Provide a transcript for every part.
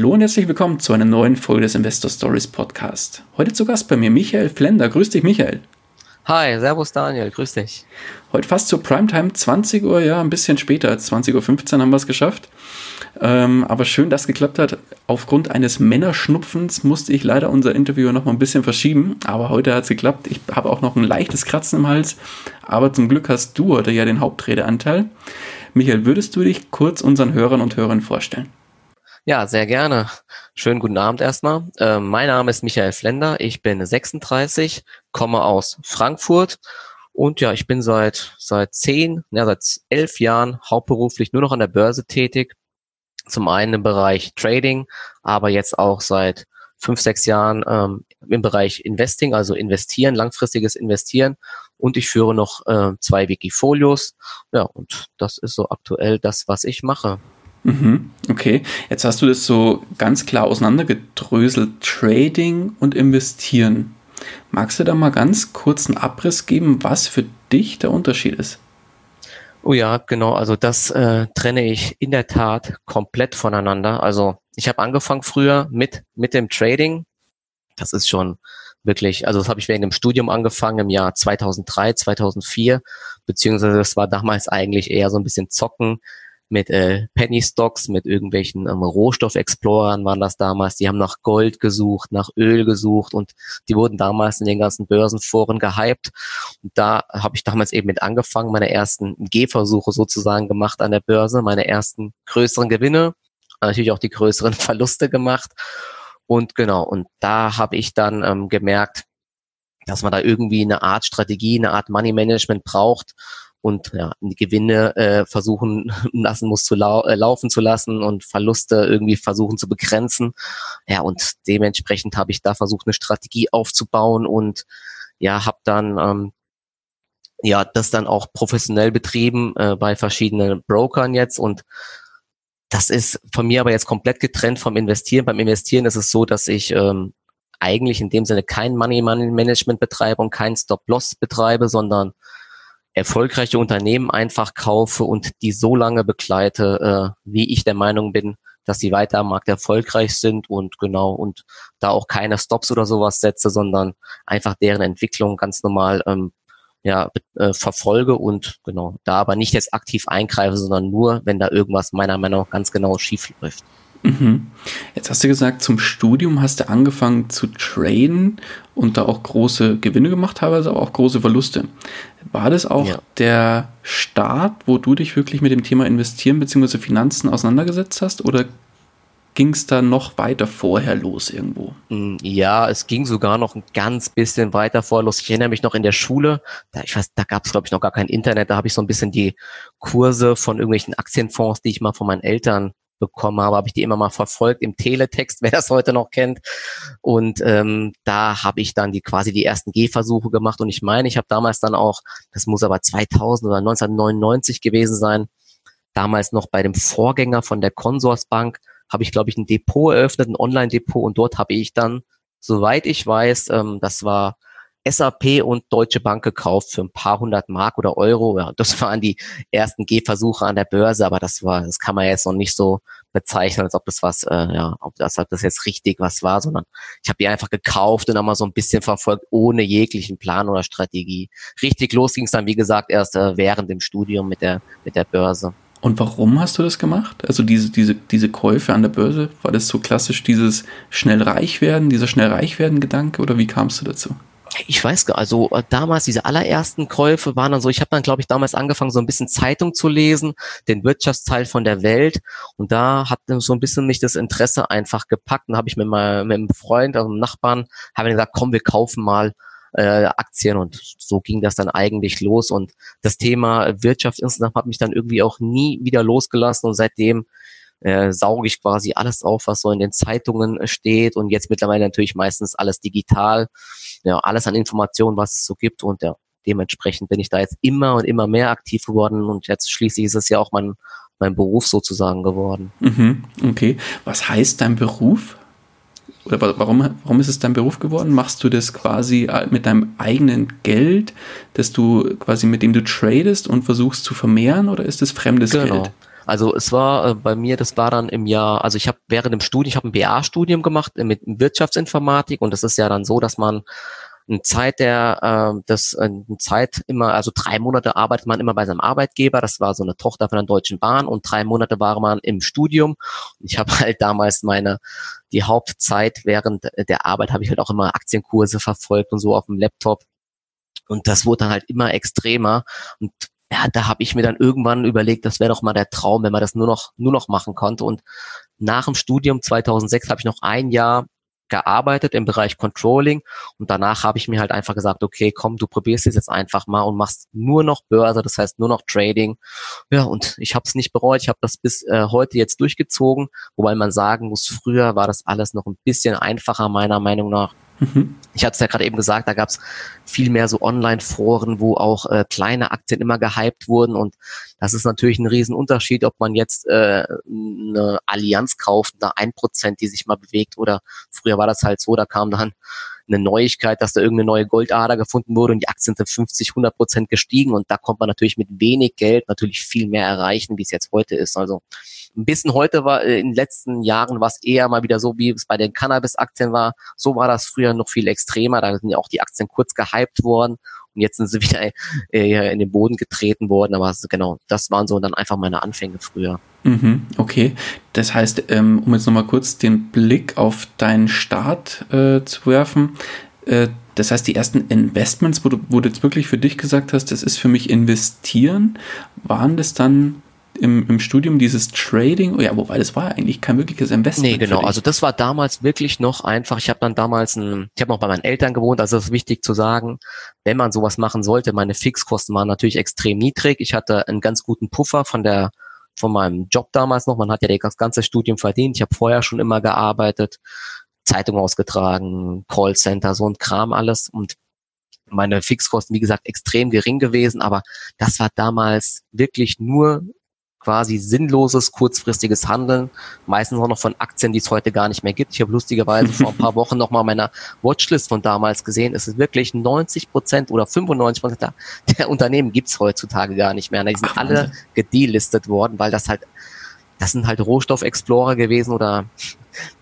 Hallo und herzlich willkommen zu einer neuen Folge des Investor Stories Podcast. Heute zu Gast bei mir Michael Flender. Grüß dich, Michael. Hi, Servus Daniel, grüß dich. Heute fast zur Primetime, 20 Uhr, ja, ein bisschen später, 20.15 Uhr haben wir es geschafft. Ähm, aber schön, dass es geklappt hat. Aufgrund eines Männerschnupfens musste ich leider unser Interview noch mal ein bisschen verschieben, aber heute hat es geklappt. Ich habe auch noch ein leichtes Kratzen im Hals, aber zum Glück hast du heute ja den Hauptredeanteil. Michael, würdest du dich kurz unseren Hörern und Hörern vorstellen? Ja, sehr gerne. Schönen guten Abend erstmal. Ähm, mein Name ist Michael Flender. Ich bin 36, komme aus Frankfurt und ja, ich bin seit seit zehn, ja seit elf Jahren hauptberuflich nur noch an der Börse tätig. Zum einen im Bereich Trading, aber jetzt auch seit fünf, sechs Jahren ähm, im Bereich Investing, also investieren, langfristiges Investieren. Und ich führe noch äh, zwei Wikifolios. Ja, und das ist so aktuell das, was ich mache. Mhm, okay, jetzt hast du das so ganz klar auseinandergedröselt, Trading und Investieren. Magst du da mal ganz kurz einen Abriss geben, was für dich der Unterschied ist? Oh ja, genau. Also das äh, trenne ich in der Tat komplett voneinander. Also ich habe angefangen früher mit mit dem Trading. Das ist schon wirklich, also das habe ich während dem Studium angefangen im Jahr 2003, 2004, beziehungsweise das war damals eigentlich eher so ein bisschen Zocken, mit äh, Penny Stocks, mit irgendwelchen ähm, Rohstoffexplorern waren das damals. Die haben nach Gold gesucht, nach Öl gesucht und die wurden damals in den ganzen Börsenforen gehypt. Und da habe ich damals eben mit angefangen, meine ersten Gehversuche sozusagen gemacht an der Börse, meine ersten größeren Gewinne, natürlich auch die größeren Verluste gemacht. Und genau, und da habe ich dann ähm, gemerkt, dass man da irgendwie eine Art Strategie, eine Art Money Management braucht, und ja, die Gewinne äh, versuchen lassen muss zu lau äh, laufen zu lassen und Verluste irgendwie versuchen zu begrenzen. Ja, und dementsprechend habe ich da versucht, eine Strategie aufzubauen und ja, habe dann ähm, ja das dann auch professionell betrieben äh, bei verschiedenen Brokern jetzt und das ist von mir aber jetzt komplett getrennt vom Investieren. Beim Investieren ist es so, dass ich ähm, eigentlich in dem Sinne kein Money Management betreibe und kein Stop-Loss betreibe, sondern erfolgreiche Unternehmen einfach kaufe und die so lange begleite, äh, wie ich der Meinung bin, dass sie weiter am Markt erfolgreich sind und genau und da auch keine Stops oder sowas setze, sondern einfach deren Entwicklung ganz normal ähm, ja, äh, verfolge und genau da aber nicht jetzt aktiv eingreife, sondern nur, wenn da irgendwas meiner Meinung nach ganz genau schief läuft. Mhm. Jetzt hast du gesagt, zum Studium hast du angefangen zu traden und da auch große Gewinne gemacht, teilweise aber auch große Verluste. War das auch ja. der Start, wo du dich wirklich mit dem Thema Investieren bzw. Finanzen auseinandergesetzt hast oder ging es da noch weiter vorher los irgendwo? Mm, ja, es ging sogar noch ein ganz bisschen weiter vorher los. Ich erinnere mich noch in der Schule, da, ich weiß, da gab es glaube ich noch gar kein Internet, da habe ich so ein bisschen die Kurse von irgendwelchen Aktienfonds, die ich mal von meinen Eltern bekommen habe, habe ich die immer mal verfolgt im Teletext, wer das heute noch kennt. Und ähm, da habe ich dann die quasi die ersten Gehversuche gemacht. Und ich meine, ich habe damals dann auch, das muss aber 2000 oder 1999 gewesen sein, damals noch bei dem Vorgänger von der Consorsbank, habe ich, glaube ich, ein Depot eröffnet, ein Online-Depot. Und dort habe ich dann, soweit ich weiß, ähm, das war SAP und Deutsche Bank gekauft für ein paar hundert Mark oder Euro. Ja, das waren die ersten Gehversuche an der Börse, aber das war, das kann man jetzt noch nicht so bezeichnen, als ob das was, äh, ja, ob das, ob das jetzt richtig was war, sondern ich habe die einfach gekauft und dann mal so ein bisschen verfolgt, ohne jeglichen Plan oder Strategie. Richtig los ging es dann, wie gesagt, erst äh, während dem Studium mit der, mit der Börse. Und warum hast du das gemacht? Also diese, diese, diese Käufe an der Börse, war das so klassisch dieses schnell reich werden, dieser schnell reich werden Gedanke oder wie kamst du dazu? Ich weiß gar, also äh, damals diese allerersten Käufe waren dann so, ich habe dann glaube ich damals angefangen so ein bisschen Zeitung zu lesen, den Wirtschaftsteil von der Welt. Und da hat so ein bisschen mich das Interesse einfach gepackt. Und habe ich mit meinem, mit einem Freund, also einem Nachbarn, habe gesagt, komm, wir kaufen mal äh, Aktien. Und so ging das dann eigentlich los. Und das Thema Wirtschaft insgesamt hat mich dann irgendwie auch nie wieder losgelassen. Und seitdem äh, sauge ich quasi alles auf, was so in den Zeitungen steht. Und jetzt mittlerweile natürlich meistens alles digital, ja, alles an Informationen, was es so gibt und ja, dementsprechend bin ich da jetzt immer und immer mehr aktiv geworden und jetzt schließlich ist es ja auch mein, mein Beruf sozusagen geworden. Mhm, okay. Was heißt dein Beruf? Oder warum, warum ist es dein Beruf geworden? Machst du das quasi äh, mit deinem eigenen Geld, dass du quasi mit dem du tradest und versuchst zu vermehren oder ist es fremdes genau. Geld? Also es war äh, bei mir, das war dann im Jahr, also ich habe während dem Studium, ich habe ein BA-Studium gemacht äh, mit Wirtschaftsinformatik und es ist ja dann so, dass man eine Zeit der, äh, das eine Zeit immer, also drei Monate arbeitet man immer bei seinem Arbeitgeber. Das war so eine Tochter von der Deutschen Bahn und drei Monate war man im Studium. Ich habe halt damals meine die Hauptzeit während der Arbeit habe ich halt auch immer Aktienkurse verfolgt und so auf dem Laptop. Und das wurde dann halt immer extremer. Und ja, da habe ich mir dann irgendwann überlegt, das wäre doch mal der Traum, wenn man das nur noch nur noch machen konnte. Und nach dem Studium 2006 habe ich noch ein Jahr gearbeitet im Bereich Controlling und danach habe ich mir halt einfach gesagt, okay, komm, du probierst es jetzt einfach mal und machst nur noch Börse, das heißt nur noch Trading. Ja, und ich habe es nicht bereut, ich habe das bis äh, heute jetzt durchgezogen, wobei man sagen muss, früher war das alles noch ein bisschen einfacher meiner Meinung nach. Mhm. Ich hatte es ja gerade eben gesagt, da gab es viel mehr so Online-Foren, wo auch äh, kleine Aktien immer gehypt wurden und das ist natürlich ein Riesenunterschied, ob man jetzt äh, eine Allianz kauft, eine 1%, die sich mal bewegt oder früher war das halt so, da kam dann eine Neuigkeit, dass da irgendeine neue Goldader gefunden wurde und die Aktien sind 50, 100 Prozent gestiegen und da kommt man natürlich mit wenig Geld natürlich viel mehr erreichen, wie es jetzt heute ist. Also ein bisschen heute war, äh, in den letzten Jahren war es eher mal wieder so, wie es bei den Cannabis-Aktien war. So war das früher noch viel extremer. Da sind ja auch die Aktien kurz gehypt worden und jetzt sind sie wieder äh, in den Boden getreten worden. Aber genau, das waren so dann einfach meine Anfänge früher. Mhm, okay, das heißt, ähm, um jetzt nochmal kurz den Blick auf deinen Start äh, zu werfen, äh, das heißt, die ersten Investments, wo du, wo du jetzt wirklich für dich gesagt hast, das ist für mich investieren, waren das dann im, im Studium dieses Trading, oh ja, wobei das war eigentlich kein wirkliches Investment. Nee, genau. Also das war damals wirklich noch einfach. Ich habe dann damals ein, ich habe noch bei meinen Eltern gewohnt, also das ist wichtig zu sagen, wenn man sowas machen sollte, meine Fixkosten waren natürlich extrem niedrig. Ich hatte einen ganz guten Puffer von der von meinem Job damals noch. Man hat ja das ganze Studium verdient. Ich habe vorher schon immer gearbeitet, Zeitung ausgetragen, Callcenter, so ein Kram alles und meine Fixkosten, wie gesagt, extrem gering gewesen, aber das war damals wirklich nur quasi sinnloses, kurzfristiges Handeln, meistens auch noch von Aktien, die es heute gar nicht mehr gibt. Ich habe lustigerweise vor ein paar Wochen noch mal meiner Watchlist von damals gesehen. Es ist wirklich 90 Prozent oder 95 Prozent der, der Unternehmen gibt's heutzutage gar nicht mehr. Die sind Ach, alle gedelistet worden, weil das halt das sind halt Rohstoffexplorer gewesen oder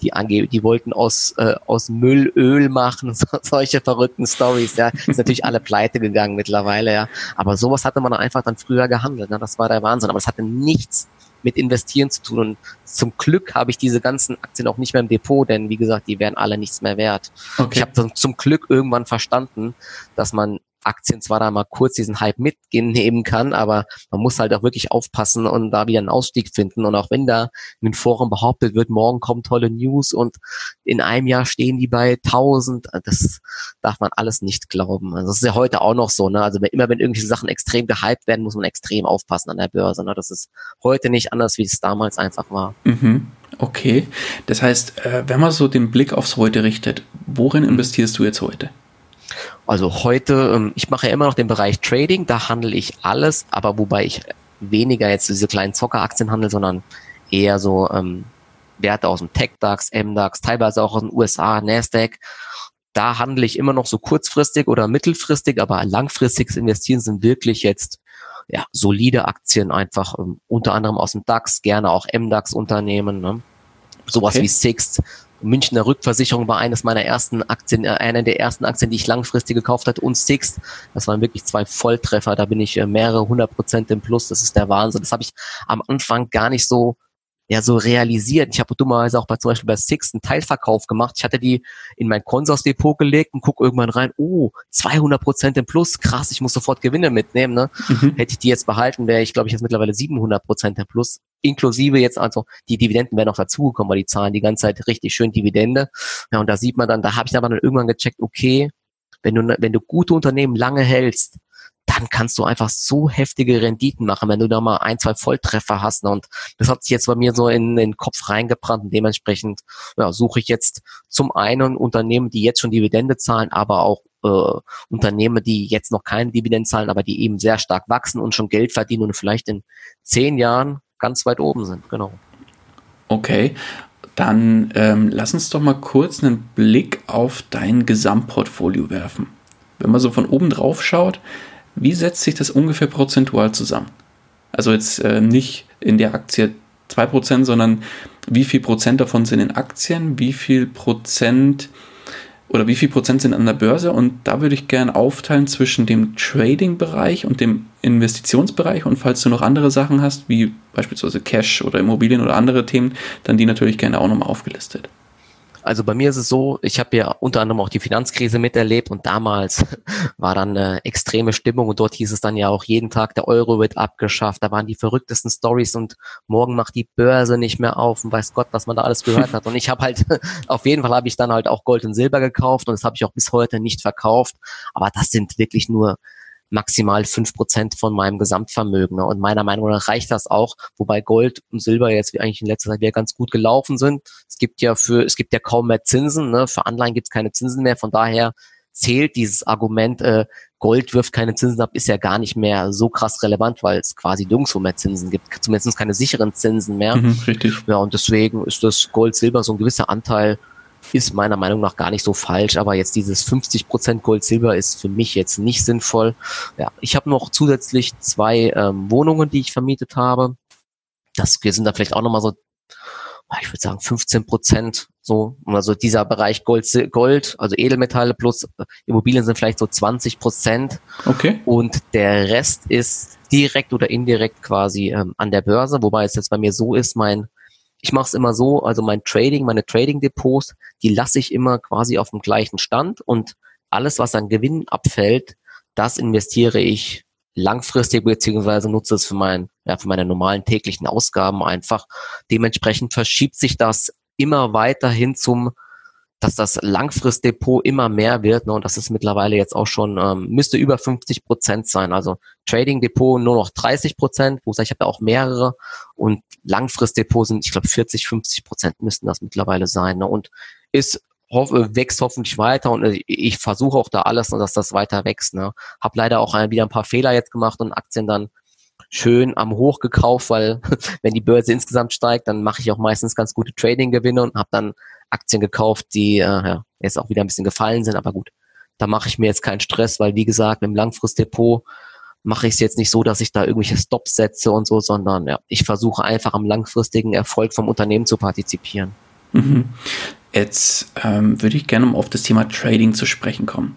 die ange die wollten aus, äh, aus Müll Öl machen, so, solche verrückten Stories, ja. Ist natürlich alle pleite gegangen mittlerweile, ja. Aber sowas hatte man einfach dann früher gehandelt, ne? Das war der Wahnsinn. Aber es hatte nichts mit Investieren zu tun. Und zum Glück habe ich diese ganzen Aktien auch nicht mehr im Depot, denn wie gesagt, die wären alle nichts mehr wert. Okay. Ich habe zum Glück irgendwann verstanden, dass man Aktien zwar da mal kurz diesen Hype mitnehmen kann, aber man muss halt auch wirklich aufpassen und da wieder einen Ausstieg finden. Und auch wenn da in den Foren behauptet wird, morgen kommen tolle News und in einem Jahr stehen die bei 1000, das darf man alles nicht glauben. Also das ist ja heute auch noch so. Ne? Also immer wenn irgendwelche Sachen extrem gehypt werden, muss man extrem aufpassen an der Börse. Ne? Das ist heute nicht anders, wie es damals einfach war. Mhm. Okay, das heißt, äh, wenn man so den Blick aufs Heute richtet, worin investierst du jetzt heute? Also heute, ähm, ich mache ja immer noch den Bereich Trading, da handle ich alles, aber wobei ich weniger jetzt diese kleinen Zockeraktien handle, sondern eher so ähm, Werte aus dem Tech-DAX, M-DAX, teilweise auch aus den USA, Nasdaq. Da handle ich immer noch so kurzfristig oder mittelfristig, aber langfristiges Investieren sind wirklich jetzt ja, solide Aktien einfach, ähm, unter anderem aus dem DAX, gerne auch M-DAX-Unternehmen. Ne? Sowas okay. wie Sixt, Münchner Rückversicherung war eines meiner ersten Aktien, äh, eine der ersten Aktien, die ich langfristig gekauft hatte und Sixt. Das waren wirklich zwei Volltreffer. Da bin ich äh, mehrere hundert Prozent im Plus. Das ist der Wahnsinn. Das habe ich am Anfang gar nicht so ja so realisiert. Ich habe dummerweise auch bei zum Beispiel bei Six einen Teilverkauf gemacht. Ich hatte die in mein Consors-Depot gelegt und guck irgendwann rein, oh, 200 Prozent im Plus, krass, ich muss sofort Gewinne mitnehmen. Ne? Mhm. Hätte ich die jetzt behalten, wäre ich, glaube ich, jetzt mittlerweile 700 Prozent im Plus. Inklusive jetzt also die Dividenden wären noch dazugekommen, weil die zahlen die ganze Zeit richtig schön Dividende. Ja, und da sieht man dann, da habe ich aber dann irgendwann gecheckt, okay, wenn du, wenn du gute Unternehmen lange hältst, dann kannst du einfach so heftige Renditen machen, wenn du da mal ein, zwei Volltreffer hast. Und das hat sich jetzt bei mir so in, in den Kopf reingebrannt und dementsprechend ja, suche ich jetzt zum einen Unternehmen, die jetzt schon Dividende zahlen, aber auch äh, Unternehmen, die jetzt noch keine Dividenden zahlen, aber die eben sehr stark wachsen und schon Geld verdienen und vielleicht in zehn Jahren ganz weit oben sind. Genau. Okay, dann ähm, lass uns doch mal kurz einen Blick auf dein Gesamtportfolio werfen. Wenn man so von oben drauf schaut, wie setzt sich das ungefähr prozentual zusammen? Also jetzt äh, nicht in der Aktie 2%, sondern wie viel Prozent davon sind in Aktien, wie viel Prozent oder wie viel Prozent sind an der Börse und da würde ich gerne aufteilen zwischen dem Trading-Bereich und dem Investitionsbereich und falls du noch andere Sachen hast, wie beispielsweise Cash oder Immobilien oder andere Themen, dann die natürlich gerne auch nochmal aufgelistet. Also bei mir ist es so, ich habe ja unter anderem auch die Finanzkrise miterlebt und damals war dann eine extreme Stimmung und dort hieß es dann ja auch jeden Tag, der Euro wird abgeschafft. Da waren die verrücktesten Stories und morgen macht die Börse nicht mehr auf und weiß Gott, was man da alles gehört hat. Und ich habe halt, auf jeden Fall habe ich dann halt auch Gold und Silber gekauft und das habe ich auch bis heute nicht verkauft. Aber das sind wirklich nur maximal fünf Prozent von meinem Gesamtvermögen. Ne? Und meiner Meinung nach reicht das auch, wobei Gold und Silber jetzt eigentlich in letzter Zeit wieder ganz gut gelaufen sind. Es gibt ja für, es gibt ja kaum mehr Zinsen, ne? für Anleihen gibt es keine Zinsen mehr, von daher zählt dieses Argument, äh, Gold wirft keine Zinsen ab, ist ja gar nicht mehr so krass relevant, weil es quasi nirgendwo mehr Zinsen gibt, zumindest keine sicheren Zinsen mehr. Mhm, richtig. Ja, und deswegen ist das Gold, Silber so ein gewisser Anteil ist meiner Meinung nach gar nicht so falsch, aber jetzt dieses 50% Gold-Silber ist für mich jetzt nicht sinnvoll. Ja, ich habe noch zusätzlich zwei ähm, Wohnungen, die ich vermietet habe. Das wir sind da vielleicht auch nochmal so, ich würde sagen 15 Prozent so, also dieser Bereich Gold, Gold, also Edelmetalle plus äh, Immobilien sind vielleicht so 20 Prozent. Okay. Und der Rest ist direkt oder indirekt quasi ähm, an der Börse, wobei es jetzt bei mir so ist, mein ich mache es immer so, also mein Trading, meine Trading-Depots, die lasse ich immer quasi auf dem gleichen Stand und alles, was an Gewinn abfällt, das investiere ich langfristig beziehungsweise nutze es für, mein, ja, für meine normalen täglichen Ausgaben einfach. Dementsprechend verschiebt sich das immer weiter hin zum dass das Langfristdepot immer mehr wird ne, und das ist mittlerweile jetzt auch schon, ähm, müsste über 50 Prozent sein. Also Trading Depot nur noch 30 Prozent, wo ich, ich habe ja auch mehrere und Langfristdepot sind, ich glaube, 40, 50 Prozent müssten das mittlerweile sein. Ne, und ist hoff, wächst hoffentlich weiter und äh, ich versuche auch da alles, dass das weiter wächst. Ne. Hab leider auch wieder ein paar Fehler jetzt gemacht und Aktien dann schön am Hoch gekauft, weil wenn die Börse insgesamt steigt, dann mache ich auch meistens ganz gute Trading-Gewinne und habe dann Aktien gekauft, die äh, ja, jetzt auch wieder ein bisschen gefallen sind, aber gut, da mache ich mir jetzt keinen Stress, weil wie gesagt, im Langfristdepot mache ich es jetzt nicht so, dass ich da irgendwelche Stops setze und so, sondern ja, ich versuche einfach am langfristigen Erfolg vom Unternehmen zu partizipieren. Mhm. Jetzt ähm, würde ich gerne um auf das Thema Trading zu sprechen kommen.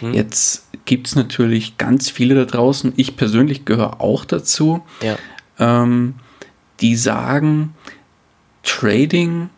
Mhm. Jetzt gibt es natürlich ganz viele da draußen, ich persönlich gehöre auch dazu, ja. ähm, die sagen, Trading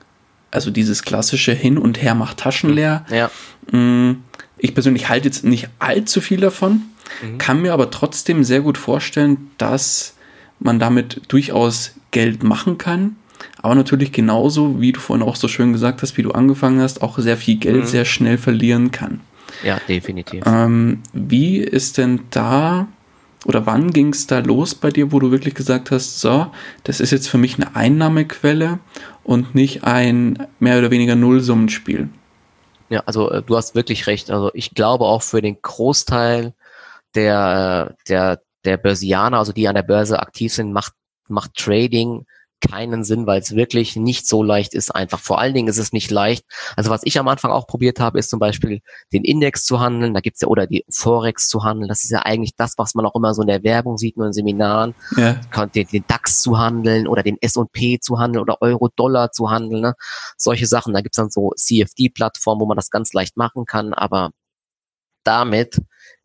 also dieses klassische Hin und Her macht Taschen hm. leer. Ja. Mm, ich persönlich halte jetzt nicht allzu viel davon, mhm. kann mir aber trotzdem sehr gut vorstellen, dass man damit durchaus Geld machen kann. Aber natürlich genauso, wie du vorhin auch so schön gesagt hast, wie du angefangen hast, auch sehr viel Geld mhm. sehr schnell verlieren kann. Ja, definitiv. Ähm, wie ist denn da oder wann ging es da los bei dir, wo du wirklich gesagt hast, so, das ist jetzt für mich eine Einnahmequelle und nicht ein mehr oder weniger Nullsummenspiel? Ja, also äh, du hast wirklich recht. Also ich glaube auch für den Großteil der, äh, der, der Börsianer, also die an der Börse aktiv sind, macht, macht Trading keinen Sinn, weil es wirklich nicht so leicht ist einfach. Vor allen Dingen ist es nicht leicht. Also was ich am Anfang auch probiert habe, ist zum Beispiel den Index zu handeln. Da gibt's ja oder die Forex zu handeln. Das ist ja eigentlich das, was man auch immer so in der Werbung sieht, nur in Seminaren. Ja. Den, den DAX zu handeln oder den S&P zu handeln oder Euro-Dollar zu handeln. Ne? Solche Sachen. Da gibt's dann so CFD-Plattformen, wo man das ganz leicht machen kann. Aber damit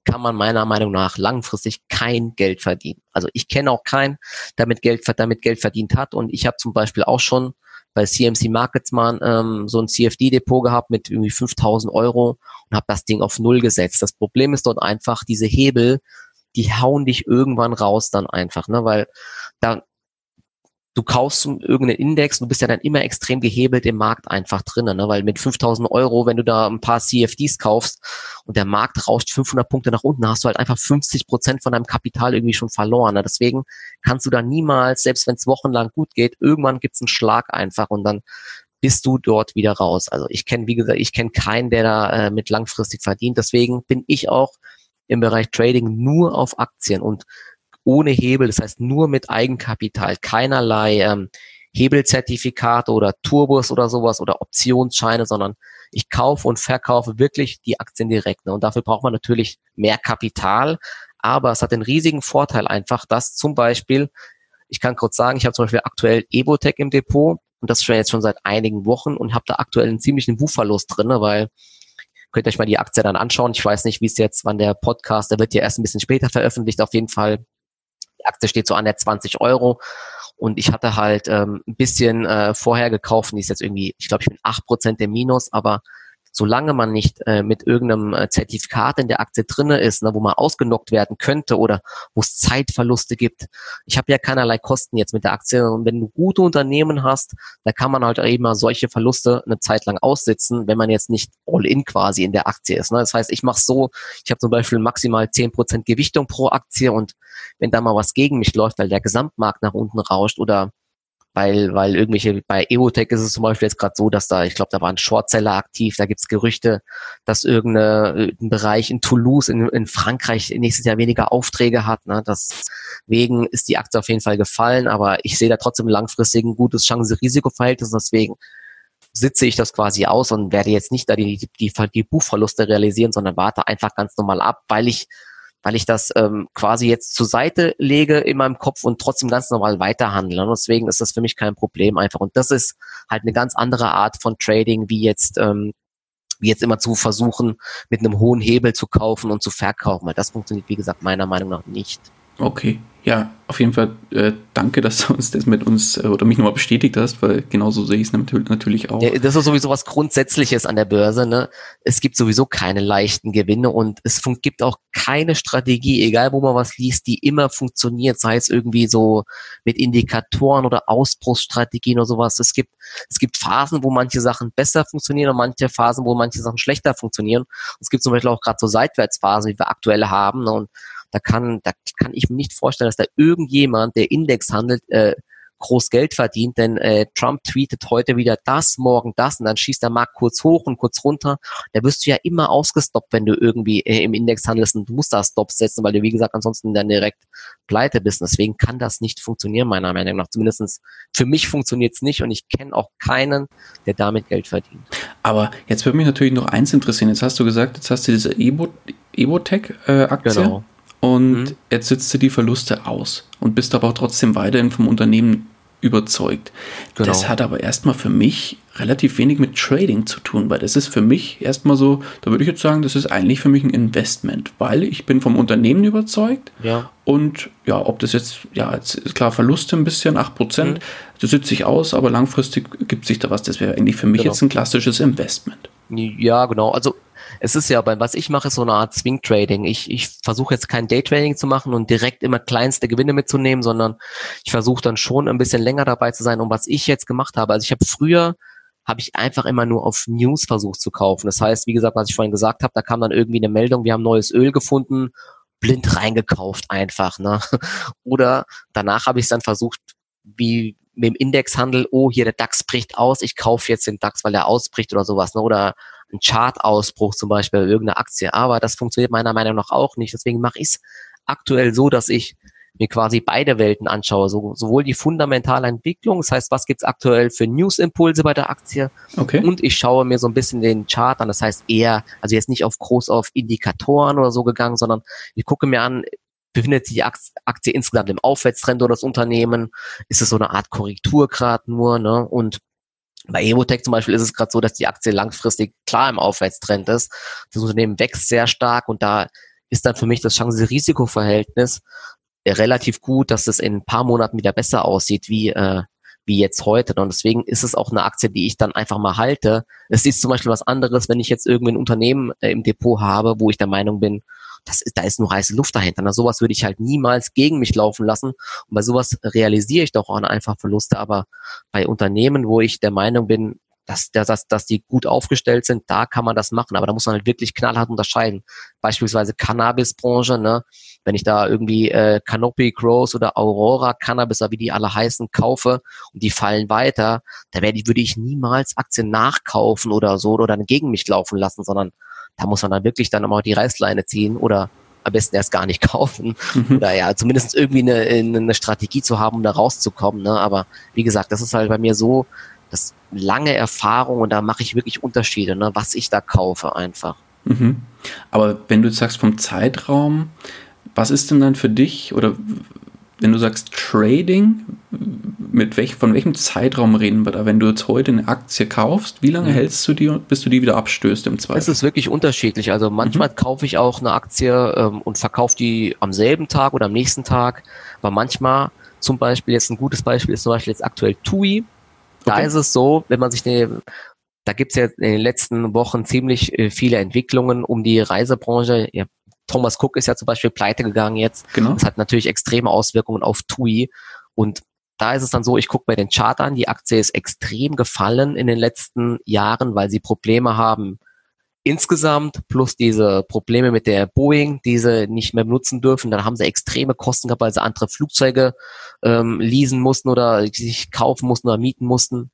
kann man meiner Meinung nach langfristig kein Geld verdienen. Also ich kenne auch keinen, der damit Geld, damit Geld verdient hat. Und ich habe zum Beispiel auch schon bei CMC Marketsman ähm, so ein CFD-Depot gehabt mit irgendwie 5000 Euro und habe das Ding auf Null gesetzt. Das Problem ist dort einfach, diese Hebel, die hauen dich irgendwann raus dann einfach, ne? weil da du kaufst irgendeinen Index, du bist ja dann immer extrem gehebelt im Markt einfach drinnen, ne? weil mit 5000 Euro, wenn du da ein paar CFDs kaufst und der Markt rauscht 500 Punkte nach unten, hast du halt einfach 50 Prozent von deinem Kapital irgendwie schon verloren. Ne? Deswegen kannst du da niemals, selbst wenn es wochenlang gut geht, irgendwann gibt's einen Schlag einfach und dann bist du dort wieder raus. Also ich kenne, wie gesagt, ich kenne keinen, der da äh, mit langfristig verdient. Deswegen bin ich auch im Bereich Trading nur auf Aktien und ohne Hebel, das heißt nur mit Eigenkapital, keinerlei ähm, Hebelzertifikate oder Turbos oder sowas oder Optionsscheine, sondern ich kaufe und verkaufe wirklich die Aktien direkt. Ne? Und dafür braucht man natürlich mehr Kapital, aber es hat den riesigen Vorteil einfach, dass zum Beispiel, ich kann kurz sagen, ich habe zum Beispiel aktuell Ebotech im Depot und das schon jetzt schon seit einigen Wochen und habe da aktuell einen ziemlichen Buchverlust drin, weil könnt ihr euch mal die Aktie dann anschauen. Ich weiß nicht, wie es jetzt, wann der Podcast, der wird ja erst ein bisschen später veröffentlicht, auf jeden Fall die Aktie steht so an der 20 Euro. Und ich hatte halt ähm, ein bisschen äh, vorher gekauft, die ist jetzt irgendwie, ich glaube, ich bin acht Prozent im Minus, aber solange man nicht äh, mit irgendeinem äh, Zertifikat in der Aktie drinne ist, ne, wo man ausgenockt werden könnte oder wo es Zeitverluste gibt. Ich habe ja keinerlei Kosten jetzt mit der Aktie und wenn du gute Unternehmen hast, da kann man halt eben mal solche Verluste eine Zeit lang aussitzen, wenn man jetzt nicht all-in quasi in der Aktie ist. Ne. Das heißt, ich mache so, ich habe zum Beispiel maximal zehn Prozent Gewichtung pro Aktie und wenn da mal was gegen mich läuft, weil der Gesamtmarkt nach unten rauscht oder weil, weil irgendwelche, bei Evotech ist es zum Beispiel jetzt gerade so, dass da, ich glaube, da waren Shortseller aktiv, da gibt's Gerüchte, dass irgendein Bereich in Toulouse in, in Frankreich nächstes Jahr weniger Aufträge hat. Ne? Deswegen ist die Aktie auf jeden Fall gefallen, aber ich sehe da trotzdem langfristig ein gutes Chance-Risiko-Verhältnis, deswegen sitze ich das quasi aus und werde jetzt nicht da die, die, die, die Buchverluste realisieren, sondern warte einfach ganz normal ab, weil ich weil ich das ähm, quasi jetzt zur Seite lege in meinem Kopf und trotzdem ganz normal weiterhandle. Und deswegen ist das für mich kein Problem einfach. Und das ist halt eine ganz andere Art von Trading, wie jetzt ähm, wie jetzt immer zu versuchen, mit einem hohen Hebel zu kaufen und zu verkaufen. Weil das funktioniert, wie gesagt, meiner Meinung nach nicht. Okay, ja, auf jeden Fall äh, danke, dass du uns das mit uns äh, oder mich nochmal bestätigt hast, weil genauso sehe ich es natürlich auch. Ja, das ist sowieso was Grundsätzliches an der Börse. Ne? Es gibt sowieso keine leichten Gewinne und es gibt auch keine Strategie, egal wo man was liest, die immer funktioniert, sei es irgendwie so mit Indikatoren oder Ausbruchsstrategien oder sowas. Es gibt, es gibt Phasen, wo manche Sachen besser funktionieren und manche Phasen, wo manche Sachen schlechter funktionieren. Und es gibt zum Beispiel auch gerade so Seitwärtsphasen, wie wir aktuell haben. Ne? Und da kann, da kann ich mir nicht vorstellen, dass da irgendjemand, der Index handelt, äh, groß Geld verdient, denn äh, Trump tweetet heute wieder das, morgen das und dann schießt der Markt kurz hoch und kurz runter. Da wirst du ja immer ausgestoppt, wenn du irgendwie äh, im Index handelst und du musst da Stops setzen, weil du, wie gesagt, ansonsten dann direkt pleite bist. Deswegen kann das nicht funktionieren, meiner Meinung nach. Zumindestens für mich funktioniert es nicht und ich kenne auch keinen, der damit Geld verdient. Aber jetzt würde mich natürlich noch eins interessieren. Jetzt hast du gesagt, jetzt hast du diese Ebotech-Aktie. Äh, genau und mhm. jetzt sitzt du die Verluste aus und bist aber auch trotzdem weiterhin vom Unternehmen überzeugt. Genau. Das hat aber erstmal für mich relativ wenig mit Trading zu tun, weil das ist für mich erstmal so, da würde ich jetzt sagen, das ist eigentlich für mich ein Investment, weil ich bin vom Unternehmen überzeugt ja. und ja, ob das jetzt, ja, jetzt ist klar, Verluste ein bisschen, 8%, mhm. das sitze ich aus, aber langfristig gibt sich da was, das wäre eigentlich für mich genau. jetzt ein klassisches Investment. Ja, genau, also es ist ja, bei was ich mache, ist so eine Art Swing Trading. Ich, ich versuche jetzt kein Day Trading zu machen und direkt immer kleinste Gewinne mitzunehmen, sondern ich versuche dann schon ein bisschen länger dabei zu sein. Und was ich jetzt gemacht habe, also ich habe früher habe ich einfach immer nur auf News versucht zu kaufen. Das heißt, wie gesagt, was ich vorhin gesagt habe, da kam dann irgendwie eine Meldung, wir haben neues Öl gefunden, blind reingekauft einfach. Ne? Oder danach habe ich es dann versucht, wie mit dem Indexhandel, oh, hier der DAX bricht aus, ich kaufe jetzt den DAX, weil er ausbricht oder sowas. Ne? Oder ein Chartausbruch zum Beispiel irgendeine Aktie. Aber das funktioniert meiner Meinung nach auch nicht. Deswegen mache ich es aktuell so, dass ich mir quasi beide Welten anschaue. So, sowohl die fundamentale Entwicklung, das heißt, was gibt's aktuell für News-Impulse bei der Aktie? Okay. Und ich schaue mir so ein bisschen den Chart an. Das heißt eher, also jetzt nicht auf groß auf Indikatoren oder so gegangen, sondern ich gucke mir an, befindet sich die Aktie insgesamt im Aufwärtstrend oder das Unternehmen? Ist es so eine Art Korrekturgrad nur? Ne? Und bei Evotech zum Beispiel ist es gerade so, dass die Aktie langfristig klar im Aufwärtstrend ist. Das Unternehmen wächst sehr stark und da ist dann für mich das Chance-Risiko-Verhältnis relativ gut, dass es in ein paar Monaten wieder besser aussieht wie, äh, wie jetzt heute. Und deswegen ist es auch eine Aktie, die ich dann einfach mal halte. Es ist zum Beispiel was anderes, wenn ich jetzt irgendwie ein Unternehmen äh, im Depot habe, wo ich der Meinung bin, das ist, da ist nur heiße Luft dahinter. Na, sowas würde ich halt niemals gegen mich laufen lassen. Und bei sowas realisiere ich doch auch einfach Verluste. Aber bei Unternehmen, wo ich der Meinung bin, dass, dass, dass die gut aufgestellt sind, da kann man das machen. Aber da muss man halt wirklich knallhart unterscheiden. Beispielsweise Cannabisbranche, ne? Wenn ich da irgendwie äh, Canopy Growth oder Aurora Cannabis, wie die alle heißen, kaufe und die fallen weiter, da werde ich, würde ich niemals Aktien nachkaufen oder so oder gegen mich laufen lassen, sondern da muss man dann wirklich dann immer die Reißleine ziehen oder am besten erst gar nicht kaufen mhm. oder ja, zumindest irgendwie eine, eine Strategie zu haben, um da rauszukommen. Ne? Aber wie gesagt, das ist halt bei mir so, das lange Erfahrung und da mache ich wirklich Unterschiede, ne, was ich da kaufe einfach. Mhm. Aber wenn du sagst vom Zeitraum, was ist denn dann für dich oder wenn du sagst Trading, mit welch, von welchem Zeitraum reden wir da? Wenn du jetzt heute eine Aktie kaufst, wie lange mhm. hältst du die, bis du die wieder abstößt im Zweifel? Es ist wirklich unterschiedlich. Also manchmal mhm. kaufe ich auch eine Aktie ähm, und verkaufe die am selben Tag oder am nächsten Tag. Aber manchmal, zum Beispiel, jetzt ein gutes Beispiel ist zum Beispiel jetzt aktuell TUI. Da okay. ist es so, wenn man sich eine, da gibt es ja in den letzten Wochen ziemlich äh, viele Entwicklungen um die Reisebranche. Ja, Thomas Cook ist ja zum Beispiel pleite gegangen jetzt. Genau. Das hat natürlich extreme Auswirkungen auf TUI. Und da ist es dann so, ich gucke mir den Chart an, die Aktie ist extrem gefallen in den letzten Jahren, weil sie Probleme haben insgesamt, plus diese Probleme mit der Boeing, die sie nicht mehr benutzen dürfen. Dann haben sie extreme Kosten gehabt, weil sie andere Flugzeuge ähm, leasen mussten oder sich kaufen mussten oder mieten mussten.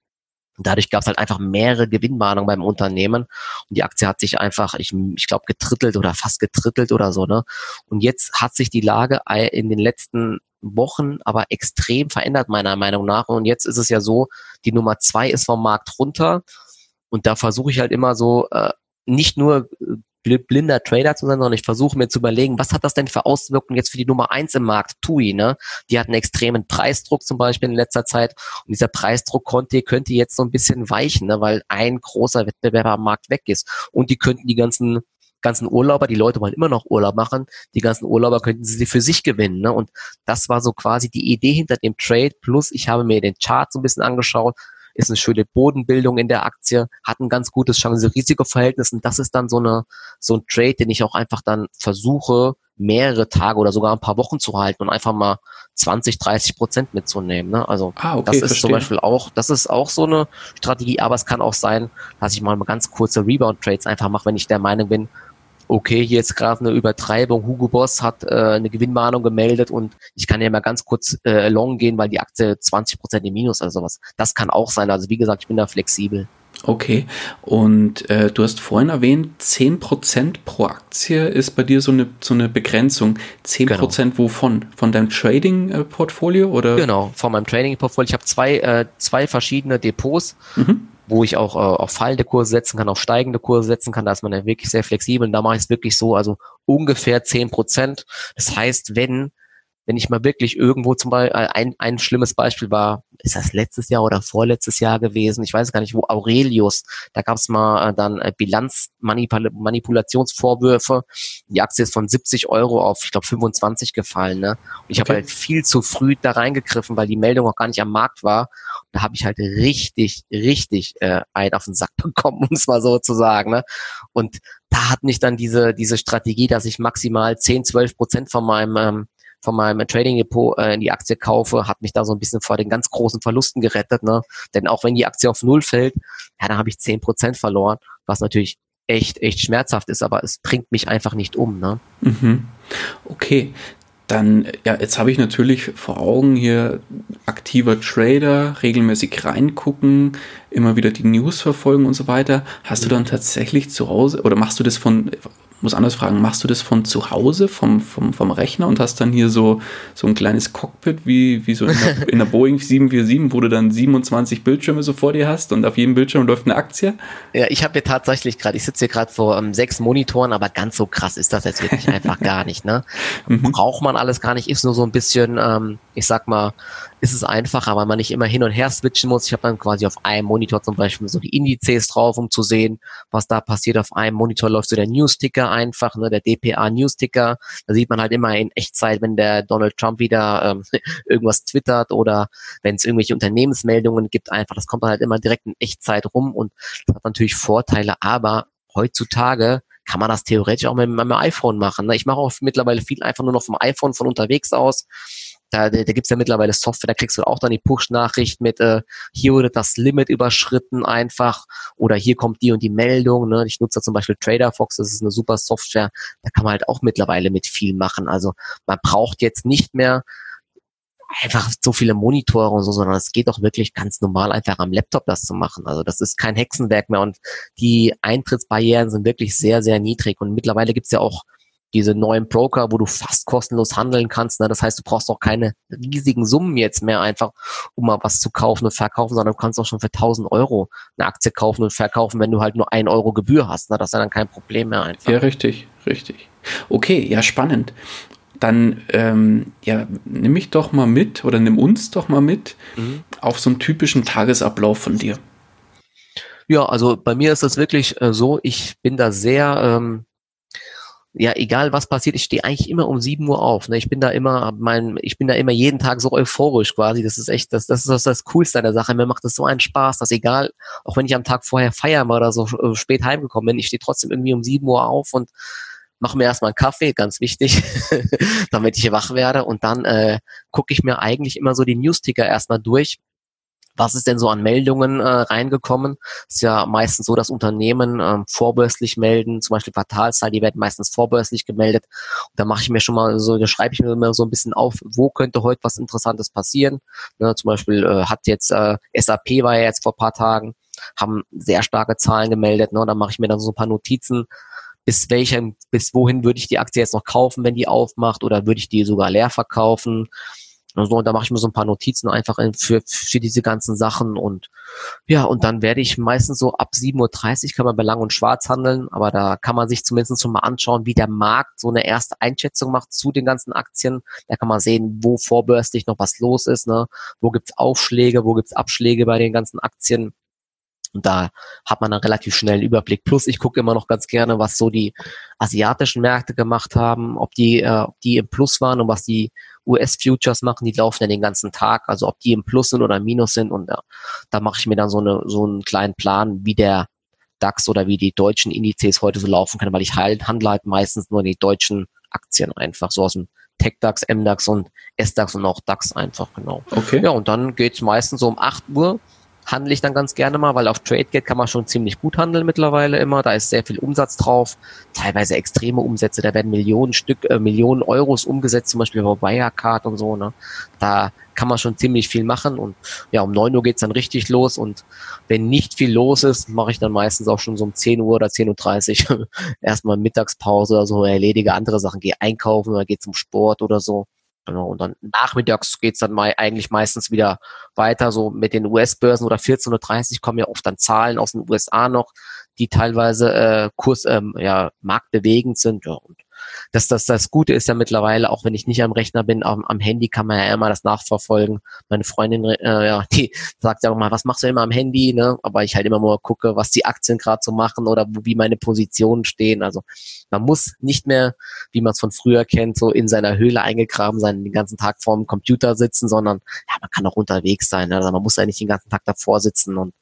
Dadurch gab es halt einfach mehrere Gewinnwarnungen beim Unternehmen. Und die Aktie hat sich einfach, ich, ich glaube, getrittelt oder fast getrittelt oder so. Ne? Und jetzt hat sich die Lage in den letzten Wochen aber extrem verändert, meiner Meinung nach. Und jetzt ist es ja so, die Nummer zwei ist vom Markt runter. Und da versuche ich halt immer so äh, nicht nur äh, blinder Trader zu sein, sondern ich versuche mir zu überlegen, was hat das denn für Auswirkungen jetzt für die Nummer eins im Markt, TUI, ne? Die hat einen extremen Preisdruck zum Beispiel in letzter Zeit und dieser Preisdruck konnte, könnte jetzt so ein bisschen weichen, ne? weil ein großer Wettbewerber am Markt weg ist und die könnten die ganzen ganzen Urlauber, die Leute wollen immer noch Urlaub machen, die ganzen Urlauber könnten sie für sich gewinnen. Ne? Und das war so quasi die Idee hinter dem Trade. Plus, ich habe mir den Chart so ein bisschen angeschaut, ist eine schöne Bodenbildung in der Aktie, hat ein ganz gutes Chance-Risiko-Verhältnis und das ist dann so eine so ein Trade, den ich auch einfach dann versuche, mehrere Tage oder sogar ein paar Wochen zu halten und einfach mal 20, 30 Prozent mitzunehmen. Ne? Also ah, okay, das ist verstehe. zum Beispiel auch, das ist auch so eine Strategie, aber es kann auch sein, dass ich mal ganz kurze Rebound-Trades einfach mache, wenn ich der Meinung bin, okay, hier ist gerade eine Übertreibung, Hugo Boss hat äh, eine Gewinnmahnung gemeldet und ich kann ja mal ganz kurz äh, long gehen, weil die Aktie 20 Prozent im Minus oder sowas. Das kann auch sein. Also wie gesagt, ich bin da flexibel. Okay, und äh, du hast vorhin erwähnt, 10% pro Aktie ist bei dir so eine, so eine Begrenzung. 10% genau. wovon? Von deinem Trading-Portfolio oder? Genau, von meinem Trading-Portfolio. Ich habe zwei, äh, zwei verschiedene Depots. Mhm wo ich auch äh, auf fallende Kurse setzen kann, auf steigende Kurse setzen kann. Da ist man ja wirklich sehr flexibel. Und da mache ich es wirklich so, also ungefähr zehn Prozent. Das heißt, wenn wenn ich mal wirklich irgendwo zum Beispiel, äh, ein, ein schlimmes Beispiel war, ist das letztes Jahr oder vorletztes Jahr gewesen, ich weiß gar nicht, wo Aurelius, da gab es mal äh, dann äh, Bilanzmanipulationsvorwürfe. Die Aktie ist von 70 Euro auf, ich glaube, 25 gefallen. Ne? Und ich okay. habe halt viel zu früh da reingegriffen, weil die Meldung auch gar nicht am Markt war. Da habe ich halt richtig, richtig äh, einen auf den Sack bekommen, um es mal so zu sagen. Ne? Und da hat mich dann diese, diese Strategie, dass ich maximal 10, 12 Prozent von meinem ähm, von meinem Trading Depot äh, in die Aktie kaufe, hat mich da so ein bisschen vor den ganz großen Verlusten gerettet. Ne? Denn auch wenn die Aktie auf Null fällt, ja, dann habe ich zehn Prozent verloren, was natürlich echt, echt schmerzhaft ist, aber es bringt mich einfach nicht um. Ne? Mhm. Okay, dann, ja, jetzt habe ich natürlich vor Augen hier aktiver Trader, regelmäßig reingucken, immer wieder die News verfolgen und so weiter. Hast du dann tatsächlich zu Hause oder machst du das von muss anders fragen, machst du das von zu Hause, vom, vom, vom Rechner und hast dann hier so, so ein kleines Cockpit wie, wie so in der, in der Boeing 747, wo du dann 27 Bildschirme so vor dir hast und auf jedem Bildschirm läuft eine Aktie? Ja, ich habe hier tatsächlich gerade, ich sitze hier gerade vor ähm, sechs Monitoren, aber ganz so krass ist das jetzt wirklich einfach gar nicht. Ne? Mhm. Braucht man alles gar nicht, ist nur so ein bisschen, ähm, ich sag mal, ist es einfacher, weil man nicht immer hin und her switchen muss. Ich habe dann quasi auf einem Monitor zum Beispiel so die Indizes drauf, um zu sehen, was da passiert. Auf einem Monitor läuft so der News-Ticker einfach, ne, der DPA-News-Ticker. Da sieht man halt immer in Echtzeit, wenn der Donald Trump wieder ähm, irgendwas twittert oder wenn es irgendwelche Unternehmensmeldungen gibt, einfach. Das kommt dann halt immer direkt in Echtzeit rum und das hat natürlich Vorteile, aber heutzutage kann man das theoretisch auch mit meinem iPhone machen. Ne? Ich mache auch mittlerweile viel einfach nur noch vom iPhone von unterwegs aus. Da, da, da gibt ja mittlerweile Software, da kriegst du auch dann die Push-Nachricht mit, äh, hier wurde das Limit überschritten einfach oder hier kommt die und die Meldung. Ne? Ich nutze da zum Beispiel TraderFox, das ist eine super Software, da kann man halt auch mittlerweile mit viel machen. Also man braucht jetzt nicht mehr einfach so viele Monitore und so, sondern es geht auch wirklich ganz normal einfach am Laptop das zu machen. Also das ist kein Hexenwerk mehr und die Eintrittsbarrieren sind wirklich sehr, sehr niedrig und mittlerweile gibt's ja auch diese neuen Broker, wo du fast kostenlos handeln kannst. Ne? Das heißt, du brauchst auch keine riesigen Summen jetzt mehr einfach, um mal was zu kaufen und verkaufen, sondern du kannst auch schon für 1000 Euro eine Aktie kaufen und verkaufen, wenn du halt nur ein Euro Gebühr hast. Ne? Das ist ja dann kein Problem mehr einfach. Ja, richtig, richtig. Okay, ja, spannend dann ähm, ja, nimm mich doch mal mit oder nimm uns doch mal mit mhm. auf so einen typischen Tagesablauf von dir. Ja, also bei mir ist das wirklich äh, so, ich bin da sehr, ähm, ja, egal was passiert, ich stehe eigentlich immer um 7 Uhr auf. Ne? Ich bin da immer, mein, ich bin da immer jeden Tag so euphorisch quasi. Das ist echt, das, das ist das, Coolste an der Sache. Mir macht das so einen Spaß, dass egal, auch wenn ich am Tag vorher feiern oder so äh, spät heimgekommen bin, ich stehe trotzdem irgendwie um 7 Uhr auf und mache mir erstmal einen Kaffee, ganz wichtig, damit ich wach werde. Und dann äh, gucke ich mir eigentlich immer so die Newsticker erstmal durch. Was ist denn so an Meldungen äh, reingekommen? Ist ja meistens so, dass Unternehmen ähm, vorbörslich melden, zum Beispiel Quartalszahl, die werden meistens vorbörslich gemeldet. Und da mache ich mir schon mal so, da schreibe ich mir immer so ein bisschen auf, wo könnte heute was Interessantes passieren. Ne, zum Beispiel äh, hat jetzt äh, SAP war ja jetzt vor paar Tagen, haben sehr starke Zahlen gemeldet. Ne, da mache ich mir dann so ein paar Notizen bis welchem, bis wohin würde ich die Aktie jetzt noch kaufen, wenn die aufmacht, oder würde ich die sogar leer verkaufen? Und so, und da mache ich mir so ein paar Notizen einfach für, für diese ganzen Sachen und ja, und dann werde ich meistens so ab 7.30 Uhr kann man bei Lang und Schwarz handeln, aber da kann man sich zumindest schon mal anschauen, wie der Markt so eine erste Einschätzung macht zu den ganzen Aktien. Da kann man sehen, wo vorbörslich noch was los ist, ne? wo gibt's Aufschläge, wo gibt's Abschläge bei den ganzen Aktien. Und da hat man dann relativ schnell einen Überblick. Plus, ich gucke immer noch ganz gerne, was so die asiatischen Märkte gemacht haben, ob die, äh, ob die im Plus waren und was die US-Futures machen, die laufen ja den ganzen Tag, also ob die im Plus sind oder im Minus sind. Und ja, da mache ich mir dann so, eine, so einen kleinen Plan, wie der DAX oder wie die deutschen Indizes heute so laufen können, weil ich halt, handle halt meistens nur die deutschen Aktien einfach, so aus dem TechDAX, MDAX und SDAX und auch DAX einfach, genau. Okay. Ja, und dann geht's meistens so um 8 Uhr handle ich dann ganz gerne mal, weil auf TradeGate kann man schon ziemlich gut handeln mittlerweile immer. Da ist sehr viel Umsatz drauf, teilweise extreme Umsätze. Da werden Millionen Stück, äh, Millionen Euros umgesetzt, zum Beispiel bei Wirecard und so. Ne? Da kann man schon ziemlich viel machen und ja, um neun Uhr geht's dann richtig los und wenn nicht viel los ist, mache ich dann meistens auch schon so um 10 Uhr oder 10.30 Uhr erstmal Mittagspause oder so, erledige andere Sachen, gehe einkaufen oder gehe zum Sport oder so. Genau, und dann nachmittags geht's dann mal eigentlich meistens wieder weiter, so mit den US-Börsen oder 14.30 Uhr kommen ja oft dann Zahlen aus den USA noch, die teilweise äh, Kurs, ähm, ja, marktbewegend sind. Ja, und das, das, das Gute ist ja mittlerweile, auch wenn ich nicht am Rechner bin, am, am Handy kann man ja immer das nachverfolgen. Meine Freundin, äh, ja, die sagt ja auch mal, was machst du immer am Handy, ne? Aber ich halt immer mal gucke, was die Aktien gerade so machen oder wie meine Positionen stehen. Also man muss nicht mehr, wie man es von früher kennt, so in seiner Höhle eingegraben sein, den ganzen Tag vorm Computer sitzen, sondern ja, man kann auch unterwegs sein. Ne? Also man muss ja nicht den ganzen Tag davor sitzen und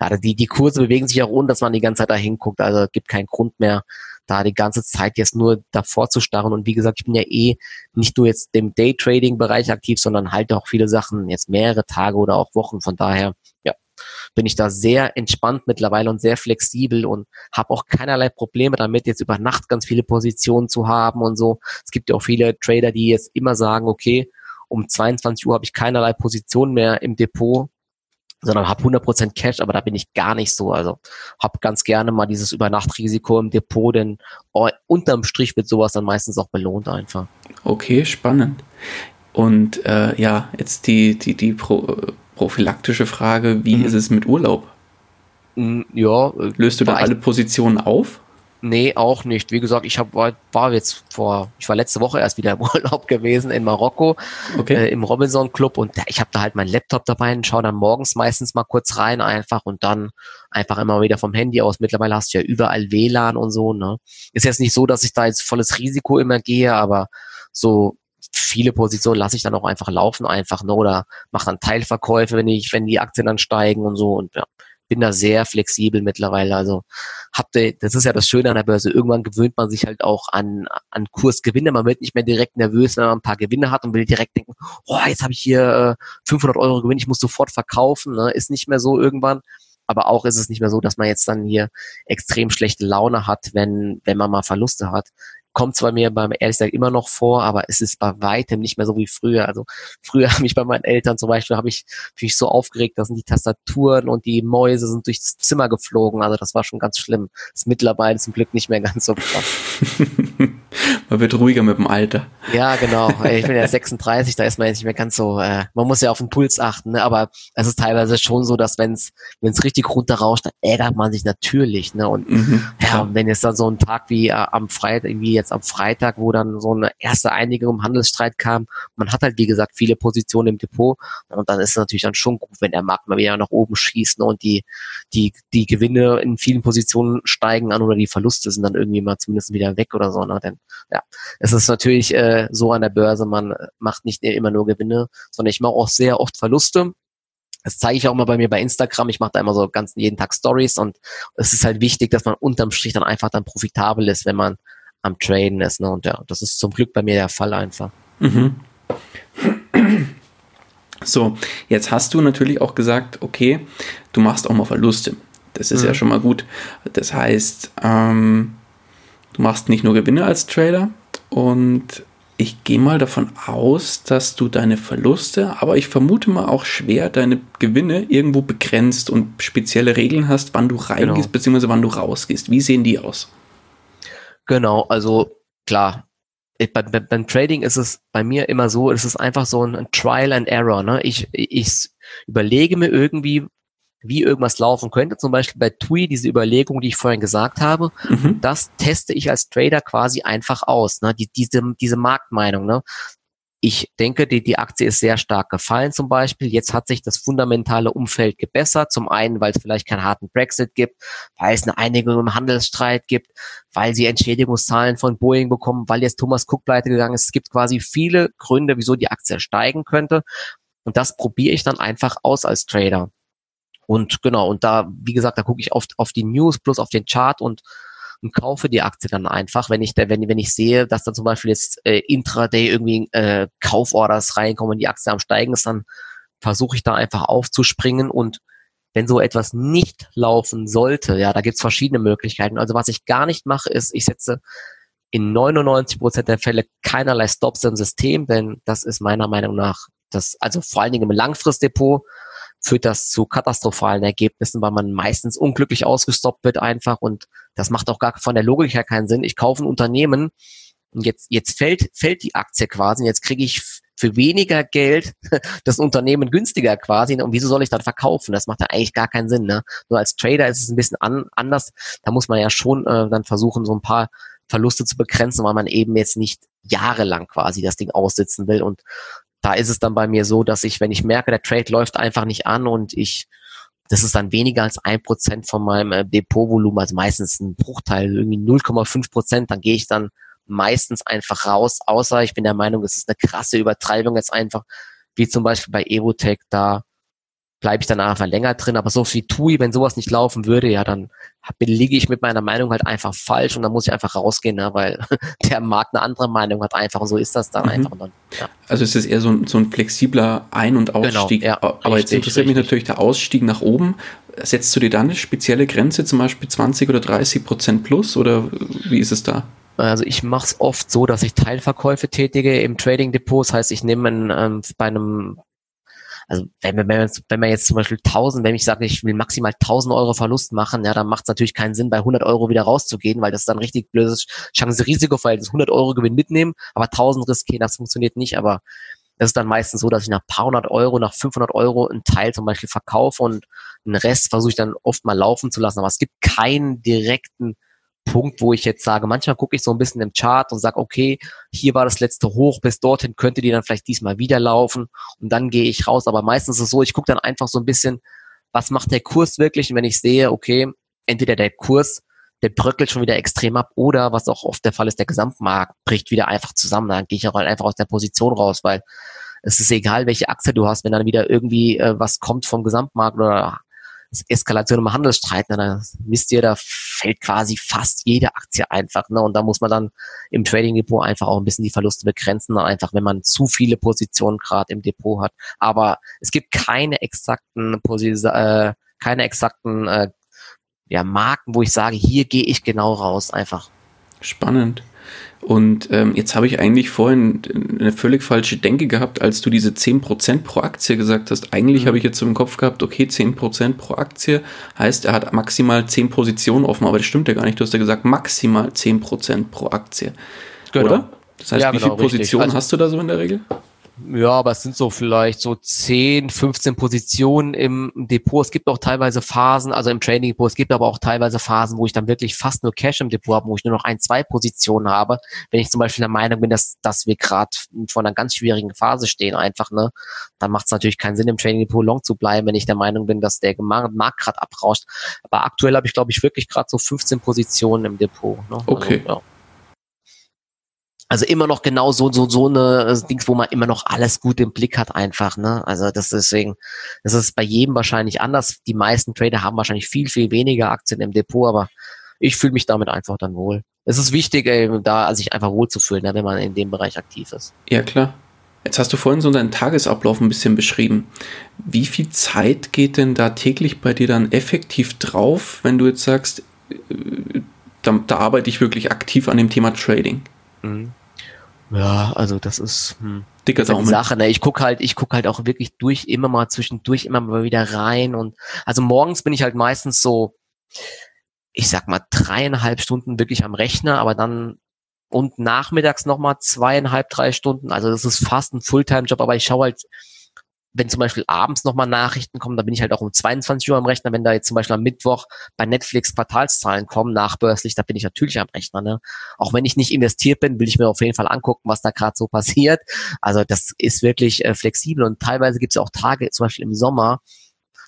ja, die, die Kurse bewegen sich auch ohne, dass man die ganze Zeit da hinguckt. Also gibt keinen Grund mehr, da die ganze Zeit jetzt nur davor zu starren. Und wie gesagt, ich bin ja eh nicht nur jetzt im Daytrading-Bereich aktiv, sondern halt auch viele Sachen jetzt mehrere Tage oder auch Wochen. Von daher, ja, bin ich da sehr entspannt mittlerweile und sehr flexibel und habe auch keinerlei Probleme damit, jetzt über Nacht ganz viele Positionen zu haben und so. Es gibt ja auch viele Trader, die jetzt immer sagen, okay, um 22 Uhr habe ich keinerlei Position mehr im Depot sondern habe 100% Cash, aber da bin ich gar nicht so. Also habe ganz gerne mal dieses Übernachtrisiko im Depot, denn unterm Strich wird sowas dann meistens auch belohnt einfach. Okay, spannend. Und äh, ja, jetzt die, die, die pro, prophylaktische Frage, wie mhm. ist es mit Urlaub? Mm, ja. Löst du da alle Positionen auf? Nee, auch nicht. Wie gesagt, ich hab, war, war jetzt vor, ich war letzte Woche erst wieder im Urlaub gewesen in Marokko, okay. äh, im Robinson Club und ja, ich habe da halt meinen Laptop dabei und schaue dann morgens meistens mal kurz rein einfach und dann einfach immer wieder vom Handy aus. Mittlerweile hast du ja überall WLAN und so, ne? Ist jetzt nicht so, dass ich da jetzt volles Risiko immer gehe, aber so viele Positionen lasse ich dann auch einfach laufen einfach, ne? Oder mache dann Teilverkäufe, wenn ich, wenn die Aktien dann steigen und so und ja bin da sehr flexibel mittlerweile. Also habt ihr, das ist ja das Schöne an der Börse. Irgendwann gewöhnt man sich halt auch an, an Kursgewinne. Man wird nicht mehr direkt nervös, wenn man ein paar Gewinne hat und will direkt denken, oh, jetzt habe ich hier äh, 500 Euro Gewinn, ich muss sofort verkaufen. Ne? Ist nicht mehr so irgendwann. Aber auch ist es nicht mehr so, dass man jetzt dann hier extrem schlechte Laune hat, wenn, wenn man mal Verluste hat kommt zwar mir beim ehrlich gesagt immer noch vor, aber es ist bei weitem nicht mehr so wie früher. Also früher habe ich bei meinen Eltern zum Beispiel habe ich mich so aufgeregt, dass die Tastaturen und die Mäuse sind durchs Zimmer geflogen. Also das war schon ganz schlimm. Das ist mittlerweile zum Glück nicht mehr ganz so krass. man wird ruhiger mit dem Alter. Ja, genau. Ich bin ja 36, da ist man jetzt nicht mehr ganz so, äh, man muss ja auf den Puls achten, ne? aber es ist teilweise schon so, dass wenn es wenn es richtig runterrauscht, dann ärgert man sich natürlich. Ne? Und mhm, ja, und wenn jetzt dann so ein Tag wie äh, am Freitag, wie jetzt am Freitag, wo dann so eine erste Einigung im Handelsstreit kam, man hat halt wie gesagt viele Positionen im Depot und dann ist es natürlich dann schon gut, wenn der Markt mal wieder nach oben schießt ne? und die, die, die Gewinne in vielen Positionen steigen an oder die Verluste sind dann irgendwie mal zumindest wieder weg oder so. Ne? Denn ja, es ist natürlich äh, so an der Börse, man macht nicht immer nur Gewinne, sondern ich mache auch sehr oft Verluste. Das zeige ich auch mal bei mir bei Instagram. Ich mache da immer so ganz jeden Tag Stories und es ist halt wichtig, dass man unterm Strich dann einfach dann profitabel ist, wenn man am Traden ist. Ne? Und ja, das ist zum Glück bei mir der Fall einfach. Mhm. So, jetzt hast du natürlich auch gesagt, okay, du machst auch mal Verluste. Das ist mhm. ja schon mal gut. Das heißt, ähm, du machst nicht nur Gewinne als Trader und ich gehe mal davon aus, dass du deine Verluste, aber ich vermute mal auch schwer deine Gewinne irgendwo begrenzt und spezielle Regeln hast, wann du reingehst genau. bzw. wann du rausgehst. Wie sehen die aus? Genau, also klar, beim, beim, Trading ist es bei mir immer so, es ist einfach so ein, ein Trial and Error. Ne? Ich, ich überlege mir irgendwie, wie irgendwas laufen könnte. Zum Beispiel bei TUI, diese Überlegung, die ich vorhin gesagt habe, mhm. das teste ich als Trader quasi einfach aus. Ne? Die, diese, diese Marktmeinung. Ne? Ich denke, die, die Aktie ist sehr stark gefallen zum Beispiel. Jetzt hat sich das fundamentale Umfeld gebessert. Zum einen, weil es vielleicht keinen harten Brexit gibt, weil es eine Einigung im Handelsstreit gibt, weil sie Entschädigungszahlen von Boeing bekommen, weil jetzt Thomas Cook pleite gegangen ist. Es gibt quasi viele Gründe, wieso die Aktie steigen könnte. Und das probiere ich dann einfach aus als Trader. Und genau, und da, wie gesagt, da gucke ich oft auf die News plus auf den Chart und und kaufe die Aktie dann einfach, wenn ich wenn, wenn ich sehe, dass dann zum Beispiel jetzt äh, intraday irgendwie äh, Kauforders reinkommen die Aktie am Steigen ist, dann versuche ich da einfach aufzuspringen und wenn so etwas nicht laufen sollte, ja, da gibt's verschiedene Möglichkeiten. Also was ich gar nicht mache, ist, ich setze in 99 Prozent der Fälle keinerlei Stops im System, denn das ist meiner Meinung nach das, also vor allen Dingen im Langfristdepot, führt das zu katastrophalen Ergebnissen, weil man meistens unglücklich ausgestoppt wird einfach und das macht auch gar von der Logik her keinen Sinn. Ich kaufe ein Unternehmen und jetzt, jetzt fällt, fällt die Aktie quasi und jetzt kriege ich für weniger Geld das Unternehmen günstiger quasi. Und wieso soll ich dann verkaufen? Das macht ja eigentlich gar keinen Sinn. Ne? Nur als Trader ist es ein bisschen an, anders. Da muss man ja schon äh, dann versuchen, so ein paar Verluste zu begrenzen, weil man eben jetzt nicht jahrelang quasi das Ding aussitzen will. Und da ist es dann bei mir so, dass ich, wenn ich merke, der Trade läuft einfach nicht an und ich, das ist dann weniger als ein Prozent von meinem äh, Depotvolumen, also meistens ein Bruchteil, irgendwie 0,5 Prozent, dann gehe ich dann meistens einfach raus, außer ich bin der Meinung, es ist eine krasse Übertreibung jetzt einfach, wie zum Beispiel bei Evotech, da bleibe ich dann einfach länger drin. Aber so wie TUI, wenn sowas nicht laufen würde, ja, dann liege ich mit meiner Meinung halt einfach falsch und dann muss ich einfach rausgehen, ne, weil der Markt eine andere Meinung hat einfach und so ist das dann mhm. einfach. Dann, ja. Also ist es eher so ein, so ein flexibler Ein- und genau, Ausstieg. Genau, ja, Aber richtig, jetzt interessiert richtig. mich natürlich der Ausstieg nach oben. Setzt du dir dann eine spezielle Grenze, zum Beispiel 20 oder 30 Prozent plus oder wie ist es da? Also ich mache es oft so, dass ich Teilverkäufe tätige im Trading Depot. Das heißt, ich nehme ähm, bei einem also wenn, wenn, man, wenn man jetzt zum Beispiel 1000, wenn ich sage, ich will maximal 1000 Euro Verlust machen, ja, dann macht es natürlich keinen Sinn, bei 100 Euro wieder rauszugehen, weil das ist dann richtig blödes Chance-Risiko-Verhältnis. 100 Euro Gewinn mitnehmen, aber 1000 riskieren, das funktioniert nicht, aber das ist dann meistens so, dass ich nach paar hundert Euro, nach 500 Euro einen Teil zum Beispiel verkaufe und einen Rest versuche ich dann oft mal laufen zu lassen. Aber es gibt keinen direkten Punkt, wo ich jetzt sage, manchmal gucke ich so ein bisschen im Chart und sage, okay, hier war das letzte Hoch, bis dorthin könnte die dann vielleicht diesmal wieder laufen und dann gehe ich raus. Aber meistens ist es so, ich gucke dann einfach so ein bisschen, was macht der Kurs wirklich? Und wenn ich sehe, okay, entweder der Kurs, der bröckelt schon wieder extrem ab oder was auch oft der Fall ist, der Gesamtmarkt bricht wieder einfach zusammen. Dann gehe ich auch einfach aus der Position raus, weil es ist egal, welche Aktie du hast, wenn dann wieder irgendwie äh, was kommt vom Gesamtmarkt oder Eskalation im Handelsstreit, ne, dann wisst ihr, da fällt quasi fast jede Aktie einfach. Ne? Und da muss man dann im Trading Depot einfach auch ein bisschen die Verluste begrenzen, einfach wenn man zu viele Positionen gerade im Depot hat. Aber es gibt keine exakten Positionen, äh, keine exakten äh, ja, Marken, wo ich sage, hier gehe ich genau raus, einfach. Spannend. Und ähm, jetzt habe ich eigentlich vorhin eine völlig falsche Denke gehabt, als du diese 10% pro Aktie gesagt hast. Eigentlich mhm. habe ich jetzt so im Kopf gehabt, okay, 10% pro Aktie heißt, er hat maximal 10 Positionen offen, aber das stimmt ja gar nicht. Du hast ja gesagt, maximal 10% pro Aktie. Genau. Oder? Das heißt, ja, wie genau, viele Positionen also, hast du da so in der Regel? Ja, aber es sind so vielleicht so 10, 15 Positionen im Depot. Es gibt auch teilweise Phasen, also im Trading Depot, es gibt aber auch teilweise Phasen, wo ich dann wirklich fast nur Cash im Depot habe, wo ich nur noch ein, zwei Positionen habe. Wenn ich zum Beispiel der Meinung bin, dass, dass wir gerade vor einer ganz schwierigen Phase stehen, einfach, ne, dann macht es natürlich keinen Sinn, im Trading Depot long zu bleiben, wenn ich der Meinung bin, dass der Markt gerade abrauscht. Aber aktuell habe ich, glaube ich, wirklich gerade so 15 Positionen im Depot. Ne? Okay. Also, ja. Also immer noch genau so, so, so eine äh, Dings, wo man immer noch alles gut im Blick hat einfach, ne? Also das ist deswegen, das ist bei jedem wahrscheinlich anders. Die meisten Trader haben wahrscheinlich viel, viel weniger Aktien im Depot, aber ich fühle mich damit einfach dann wohl. Es ist wichtig, ey, da sich einfach wohlzufühlen, ne, wenn man in dem Bereich aktiv ist. Ja, klar. Jetzt hast du vorhin so deinen Tagesablauf ein bisschen beschrieben. Wie viel Zeit geht denn da täglich bei dir dann effektiv drauf, wenn du jetzt sagst, äh, da, da arbeite ich wirklich aktiv an dem Thema Trading? Mhm. Ja, also das ist hm, dicker Daumen. Sache. Ne? Ich guck halt, ich guck halt auch wirklich durch, immer mal zwischendurch, immer mal wieder rein und also morgens bin ich halt meistens so, ich sag mal dreieinhalb Stunden wirklich am Rechner, aber dann und nachmittags nochmal zweieinhalb, drei Stunden. Also das ist fast ein Fulltime-Job, aber ich schaue halt wenn zum Beispiel abends nochmal Nachrichten kommen, dann bin ich halt auch um 22 Uhr am Rechner. Wenn da jetzt zum Beispiel am Mittwoch bei Netflix Quartalszahlen kommen, nachbörslich, da bin ich natürlich am Rechner. Ne? Auch wenn ich nicht investiert bin, will ich mir auf jeden Fall angucken, was da gerade so passiert. Also das ist wirklich äh, flexibel und teilweise gibt es auch Tage, zum Beispiel im Sommer,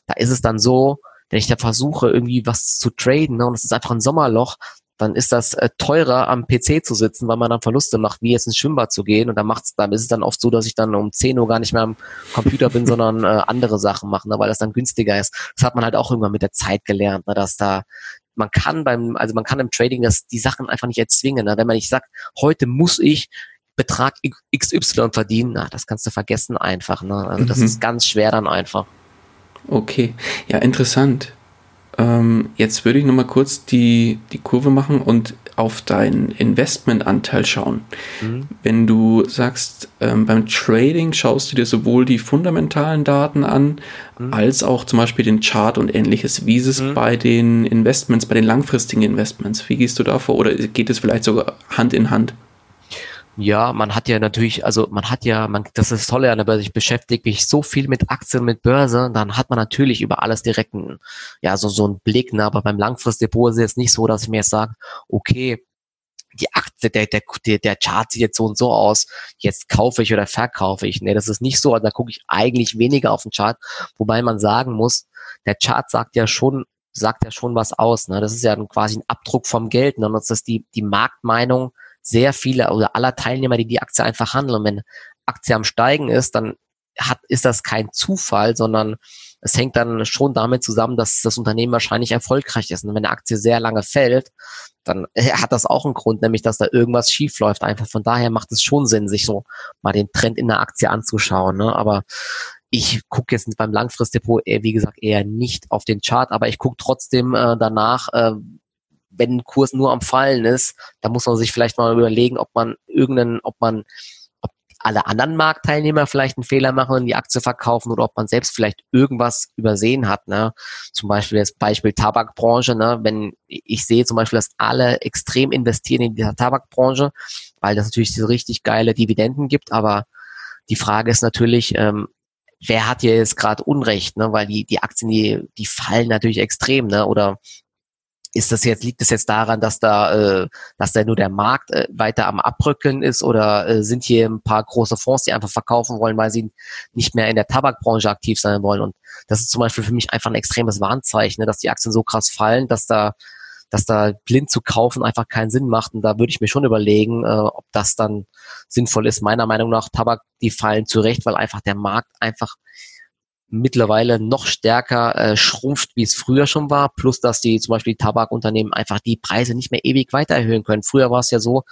da ist es dann so, wenn ich da versuche, irgendwie was zu traden, ne, und es ist einfach ein Sommerloch, dann ist das äh, teurer am PC zu sitzen, weil man dann Verluste macht, wie jetzt ins Schwimmbad zu gehen. Und dann macht's, dann ist es dann oft so, dass ich dann um 10 Uhr gar nicht mehr am Computer bin, sondern äh, andere Sachen mache, ne, weil das dann günstiger ist. Das hat man halt auch irgendwann mit der Zeit gelernt, ne, dass da man kann beim, also man kann im Trading das, die Sachen einfach nicht erzwingen. Ne? Wenn man nicht sagt, heute muss ich Betrag XY verdienen, na, das kannst du vergessen einfach. Ne? Also das mhm. ist ganz schwer dann einfach. Okay, ja, interessant. Ähm, jetzt würde ich nochmal kurz die, die Kurve machen und auf deinen Investmentanteil schauen. Mhm. Wenn du sagst, ähm, beim Trading schaust du dir sowohl die fundamentalen Daten an, mhm. als auch zum Beispiel den Chart und ähnliches. Wie ist es mhm. bei den Investments, bei den langfristigen Investments? Wie gehst du da vor? Oder geht es vielleicht sogar Hand in Hand? Ja, man hat ja natürlich, also man hat ja, man, das ist toll an der Börse, ich beschäftige mich so viel mit Aktien, mit Börse, dann hat man natürlich über alles direkt einen, ja, so, so einen Blick, ne? aber beim Langfristdepot ist es jetzt nicht so, dass ich mir jetzt sage, okay, die Aktie, der, der, der, Chart sieht jetzt so und so aus, jetzt kaufe ich oder verkaufe ich. Nee, das ist nicht so, da gucke ich eigentlich weniger auf den Chart, wobei man sagen muss, der Chart sagt ja schon, sagt ja schon was aus. Ne? Das ist ja quasi ein Abdruck vom Geld. Ne? Und das ist die, die Marktmeinung sehr viele oder aller Teilnehmer, die die Aktie einfach handeln. Und wenn Aktie am Steigen ist, dann hat, ist das kein Zufall, sondern es hängt dann schon damit zusammen, dass das Unternehmen wahrscheinlich erfolgreich ist. Und wenn eine Aktie sehr lange fällt, dann hat das auch einen Grund, nämlich dass da irgendwas schief läuft. Einfach von daher macht es schon Sinn, sich so mal den Trend in der Aktie anzuschauen. Ne? Aber ich gucke jetzt beim Langfristdepot eher, wie gesagt, eher nicht auf den Chart, aber ich gucke trotzdem äh, danach, äh, wenn ein Kurs nur am Fallen ist, da muss man sich vielleicht mal überlegen, ob man irgendeinen, ob man ob alle anderen Marktteilnehmer vielleicht einen Fehler machen und die Aktie verkaufen oder ob man selbst vielleicht irgendwas übersehen hat. Ne? Zum Beispiel das Beispiel Tabakbranche. Ne? Wenn ich sehe zum Beispiel, dass alle extrem investieren in die Tabakbranche, weil das natürlich diese richtig geile Dividenden gibt. Aber die Frage ist natürlich, ähm, wer hat hier jetzt gerade Unrecht, ne? Weil die, die Aktien, die, die fallen natürlich extrem, ne? Oder ist das jetzt, liegt es jetzt daran, dass da, äh, dass da nur der Markt äh, weiter am Abrücken ist oder äh, sind hier ein paar große Fonds, die einfach verkaufen wollen, weil sie nicht mehr in der Tabakbranche aktiv sein wollen? Und das ist zum Beispiel für mich einfach ein extremes Warnzeichen, ne, dass die Aktien so krass fallen, dass da dass da blind zu kaufen einfach keinen Sinn macht. Und da würde ich mir schon überlegen, äh, ob das dann sinnvoll ist. Meiner Meinung nach, Tabak, die fallen zurecht, weil einfach der Markt einfach mittlerweile noch stärker äh, schrumpft, wie es früher schon war, plus dass die zum Beispiel die Tabakunternehmen einfach die Preise nicht mehr ewig weiter erhöhen können. Früher war es ja so,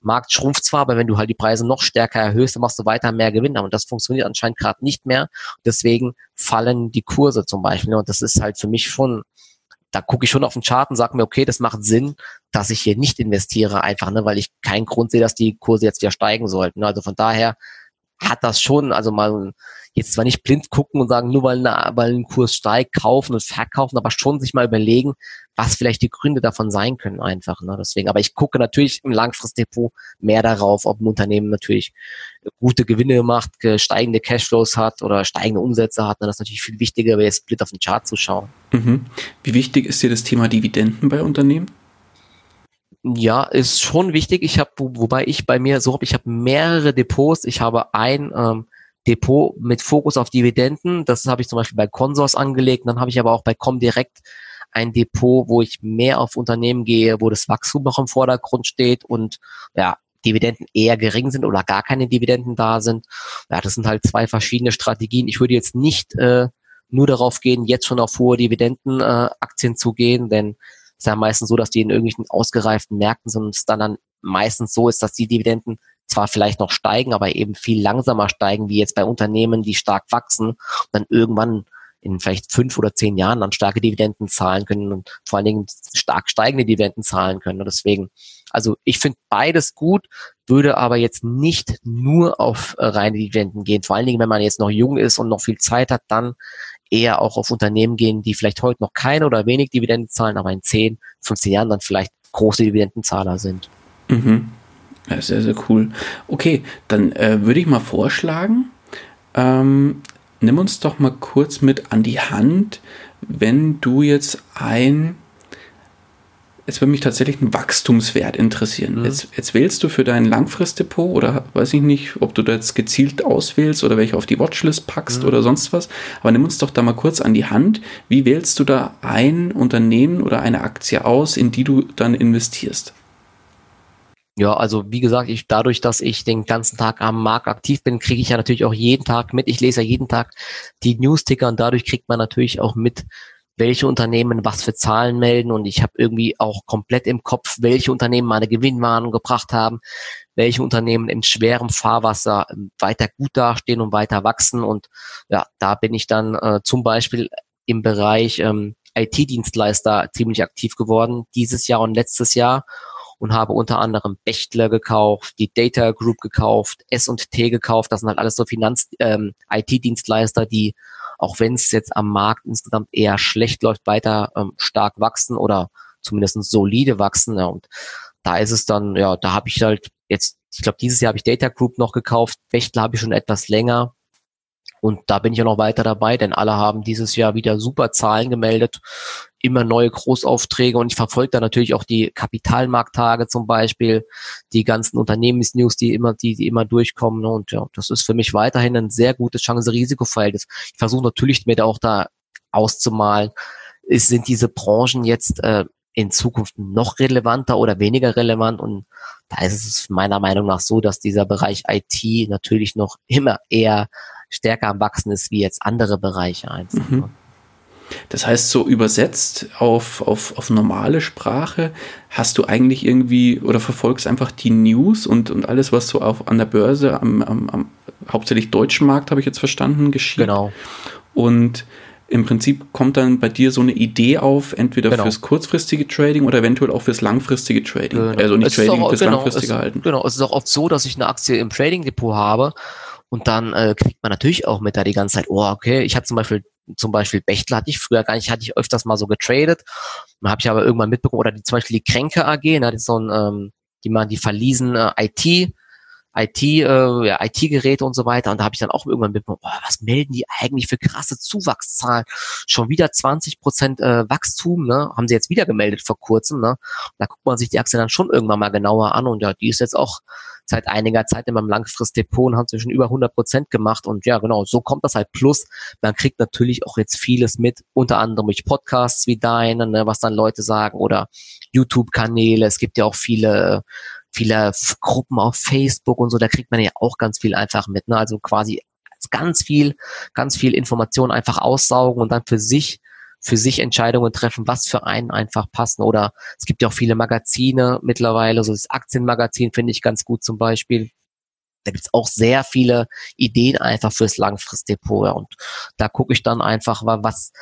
Markt schrumpft zwar, aber wenn du halt die Preise noch stärker erhöhst, dann machst du weiter mehr Gewinn. Und das funktioniert anscheinend gerade nicht mehr. Deswegen fallen die Kurse zum Beispiel. Und das ist halt für mich schon, da gucke ich schon auf den Chart und sage mir, okay, das macht Sinn, dass ich hier nicht investiere, einfach, ne, weil ich keinen Grund sehe, dass die Kurse jetzt wieder steigen sollten. Also von daher hat das schon, also mal jetzt zwar nicht blind gucken und sagen, nur weil, eine, weil ein Kurs steigt, kaufen und verkaufen, aber schon sich mal überlegen, was vielleicht die Gründe davon sein können einfach. Ne? Deswegen, aber ich gucke natürlich im Langfristdepot mehr darauf, ob ein Unternehmen natürlich gute Gewinne macht, steigende Cashflows hat oder steigende Umsätze hat. Ne? Das ist natürlich viel wichtiger, als jetzt blind auf den Chart zu schauen. Mhm. Wie wichtig ist dir das Thema Dividenden bei Unternehmen? Ja, ist schon wichtig. Ich habe, wobei ich bei mir so habe, ich habe mehrere Depots. Ich habe ein ähm, Depot mit Fokus auf Dividenden. Das habe ich zum Beispiel bei Consors angelegt. Dann habe ich aber auch bei Comdirect ein Depot, wo ich mehr auf Unternehmen gehe, wo das Wachstum noch im Vordergrund steht und ja, Dividenden eher gering sind oder gar keine Dividenden da sind. Ja, das sind halt zwei verschiedene Strategien. Ich würde jetzt nicht äh, nur darauf gehen, jetzt schon auf hohe Dividendenaktien äh, zu gehen, denn ist ja meistens so, dass die in irgendwelchen ausgereiften Märkten sind und es dann, dann meistens so ist, dass die Dividenden zwar vielleicht noch steigen, aber eben viel langsamer steigen, wie jetzt bei Unternehmen, die stark wachsen und dann irgendwann in vielleicht fünf oder zehn Jahren dann starke Dividenden zahlen können und vor allen Dingen stark steigende Dividenden zahlen können. Und deswegen, also ich finde beides gut, würde aber jetzt nicht nur auf äh, reine Dividenden gehen. Vor allen Dingen, wenn man jetzt noch jung ist und noch viel Zeit hat, dann eher auch auf Unternehmen gehen, die vielleicht heute noch keine oder wenig Dividenden zahlen, aber in 10, 15 Jahren dann vielleicht große Dividendenzahler sind. Mhm. Ja, sehr, sehr cool. Okay, dann äh, würde ich mal vorschlagen, ähm, nimm uns doch mal kurz mit an die Hand, wenn du jetzt ein es würde mich tatsächlich ein Wachstumswert interessieren. Mhm. Jetzt, jetzt, wählst du für dein Langfristdepot oder weiß ich nicht, ob du da jetzt gezielt auswählst oder welche auf die Watchlist packst mhm. oder sonst was. Aber nimm uns doch da mal kurz an die Hand. Wie wählst du da ein Unternehmen oder eine Aktie aus, in die du dann investierst? Ja, also wie gesagt, ich dadurch, dass ich den ganzen Tag am Markt aktiv bin, kriege ich ja natürlich auch jeden Tag mit. Ich lese ja jeden Tag die Newsticker und dadurch kriegt man natürlich auch mit, welche Unternehmen was für Zahlen melden. Und ich habe irgendwie auch komplett im Kopf, welche Unternehmen meine Gewinnwarnung gebracht haben, welche Unternehmen in schwerem Fahrwasser ähm, weiter gut dastehen und weiter wachsen. Und ja, da bin ich dann äh, zum Beispiel im Bereich ähm, IT-Dienstleister ziemlich aktiv geworden dieses Jahr und letztes Jahr und habe unter anderem Bechtler gekauft, die Data Group gekauft, S&T gekauft. Das sind halt alles so Finanz, ähm, IT-Dienstleister, die auch wenn es jetzt am Markt insgesamt eher schlecht läuft, weiter ähm, stark wachsen oder zumindest solide wachsen. Ja, und da ist es dann, ja, da habe ich halt jetzt, ich glaube, dieses Jahr habe ich Data Group noch gekauft, Bechtle habe ich schon etwas länger. Und da bin ich ja noch weiter dabei, denn alle haben dieses Jahr wieder super Zahlen gemeldet, immer neue Großaufträge und ich verfolge da natürlich auch die Kapitalmarkttage zum Beispiel, die ganzen Unternehmensnews, die immer, die, die immer durchkommen. Und ja, das ist für mich weiterhin ein sehr gutes Chance-Risiko-Verhältnis. Ich versuche natürlich mir da auch da auszumalen, ist, sind diese Branchen jetzt äh, in Zukunft noch relevanter oder weniger relevant und da ist es meiner Meinung nach so, dass dieser Bereich IT natürlich noch immer eher stärker am Wachsen ist wie jetzt andere Bereiche einfach. Mhm. Das heißt, so übersetzt auf, auf, auf normale Sprache hast du eigentlich irgendwie oder verfolgst einfach die News und, und alles, was so auf, an der Börse, am, am, am hauptsächlich deutschen Markt, habe ich jetzt verstanden, geschieht. Genau. Und im Prinzip kommt dann bei dir so eine Idee auf, entweder genau. fürs kurzfristige Trading oder eventuell auch fürs langfristige Trading. Genau. Also nicht Trading, auch, fürs genau, langfristige es, Halten. Genau, es ist auch oft so, dass ich eine Aktie im Trading Depot habe und dann äh, kriegt man natürlich auch mit da die ganze Zeit, oh, okay, ich habe zum Beispiel zum Beispiel Bechtle hatte ich früher gar nicht, hatte ich öfters mal so getradet. Dann habe ich aber irgendwann mitbekommen, oder die, zum Beispiel die Kränke AG, ne, das ist so ein, ähm, die machen die verliesen äh, IT, IT, äh, ja, IT-Geräte und so weiter. Und da habe ich dann auch irgendwann mitbekommen, oh, was melden die eigentlich für krasse Zuwachszahlen? Schon wieder 20 Prozent äh, Wachstum, ne? Haben sie jetzt wieder gemeldet vor kurzem, ne? Da guckt man sich die Aktie dann schon irgendwann mal genauer an und ja, die ist jetzt auch seit einiger Zeit in meinem Langfristdepot und haben zwischen über 100 Prozent gemacht und ja, genau, so kommt das halt plus. Man kriegt natürlich auch jetzt vieles mit, unter anderem durch Podcasts wie deine, ne, was dann Leute sagen oder YouTube-Kanäle. Es gibt ja auch viele viele Gruppen auf Facebook und so, da kriegt man ja auch ganz viel einfach mit. Ne? Also quasi ganz viel, ganz viel Information einfach aussaugen und dann für sich für sich Entscheidungen treffen, was für einen einfach passen. Oder es gibt ja auch viele Magazine mittlerweile, so das Aktienmagazin finde ich ganz gut zum Beispiel. Da gibt's auch sehr viele Ideen einfach fürs Langfristdepot. Ja. Und da gucke ich dann einfach, was,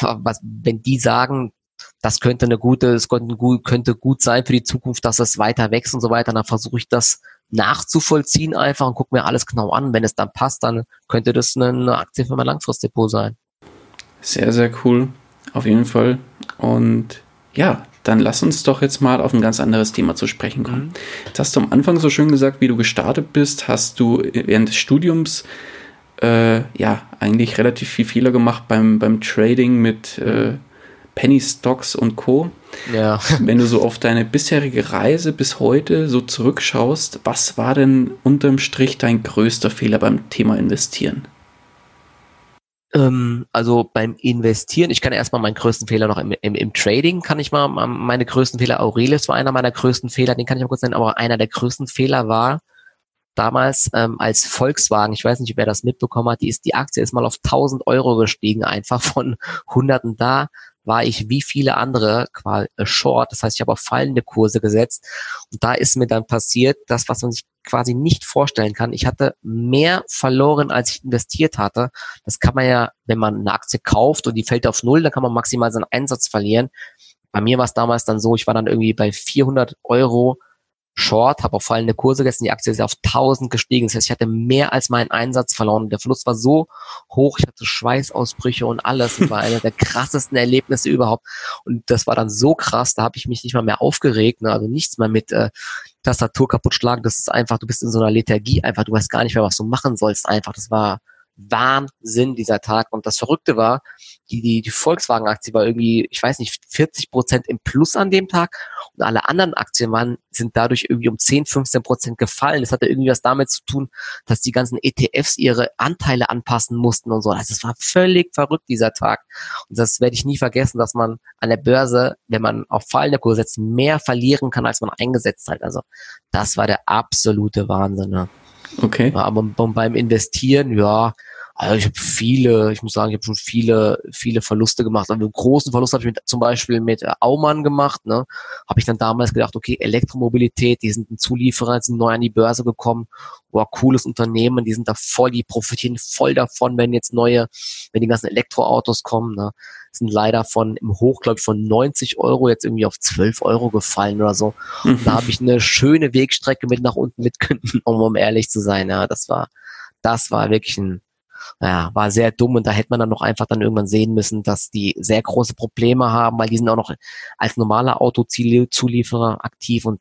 was, wenn die sagen, das könnte eine gute, es könnte gut sein für die Zukunft, dass es weiter wächst und so weiter, dann versuche ich das nachzuvollziehen einfach und gucke mir alles genau an. Wenn es dann passt, dann könnte das eine Aktie für mein Langfristdepot sein. Sehr, sehr cool. Auf jeden Fall. Und ja, dann lass uns doch jetzt mal auf ein ganz anderes Thema zu sprechen kommen. Mhm. Jetzt hast du am Anfang so schön gesagt, wie du gestartet bist, hast du während des Studiums äh, ja eigentlich relativ viel Fehler gemacht beim, beim Trading mit äh, Penny Stocks und Co. Ja. Wenn du so auf deine bisherige Reise bis heute so zurückschaust, was war denn unterm Strich dein größter Fehler beim Thema Investieren? Ähm, also beim Investieren, ich kann erstmal meinen größten Fehler noch im, im, im Trading, kann ich mal meine größten Fehler, Aurelius war einer meiner größten Fehler, den kann ich mal kurz nennen, aber einer der größten Fehler war damals ähm, als Volkswagen, ich weiß nicht, wer das mitbekommen hat, die, ist, die Aktie ist mal auf 1000 Euro gestiegen, einfach von Hunderten da war ich wie viele andere quasi short. Das heißt, ich habe auf fallende Kurse gesetzt. Und da ist mir dann passiert, das, was man sich quasi nicht vorstellen kann. Ich hatte mehr verloren, als ich investiert hatte. Das kann man ja, wenn man eine Aktie kauft und die fällt auf Null, dann kann man maximal seinen Einsatz verlieren. Bei mir war es damals dann so, ich war dann irgendwie bei 400 Euro Short, habe auf fallende Kurse gegessen, die Aktie ist auf 1000 gestiegen. Das heißt, ich hatte mehr als meinen Einsatz verloren. Der Verlust war so hoch, ich hatte Schweißausbrüche und alles. Das war einer der krassesten Erlebnisse überhaupt. Und das war dann so krass, da habe ich mich nicht mal mehr aufgeregt, ne? also nichts mehr mit äh, Tastatur kaputt schlagen. Das ist einfach, du bist in so einer Lethargie einfach, du weißt gar nicht mehr, was du machen sollst einfach. Das war Wahnsinn dieser Tag. Und das Verrückte war, die, die, die Volkswagen-Aktie war irgendwie, ich weiß nicht, 40 Prozent im Plus an dem Tag. Und alle anderen Aktien waren, sind dadurch irgendwie um 10, 15 Prozent gefallen. Das hatte irgendwie was damit zu tun, dass die ganzen ETFs ihre Anteile anpassen mussten und so. Also es war völlig verrückt, dieser Tag. Und das werde ich nie vergessen, dass man an der Börse, wenn man auf fallende Kurse setzt, mehr verlieren kann, als man eingesetzt hat. Also das war der absolute Wahnsinn. Ne? Okay. Aber beim Investieren, ja, also ich habe viele, ich muss sagen, ich habe schon viele, viele Verluste gemacht. Also einen großen Verlust habe ich mit, zum Beispiel mit äh, Aumann gemacht. Ne? Habe ich dann damals gedacht, okay, Elektromobilität, die sind ein Zulieferer, sind neu an die Börse gekommen. Boah, cooles Unternehmen, die sind da voll, die profitieren voll davon, wenn jetzt neue, wenn die ganzen Elektroautos kommen. Ne? Sind leider von im Hoch, glaube ich, von 90 Euro jetzt irgendwie auf 12 Euro gefallen oder so. Mhm. Da habe ich eine schöne Wegstrecke mit nach unten mitgenommen, um, um ehrlich zu sein. Ja, das war, das war wirklich ein ja, war sehr dumm und da hätte man dann noch einfach dann irgendwann sehen müssen, dass die sehr große Probleme haben, weil die sind auch noch als normaler Autozulieferer aktiv und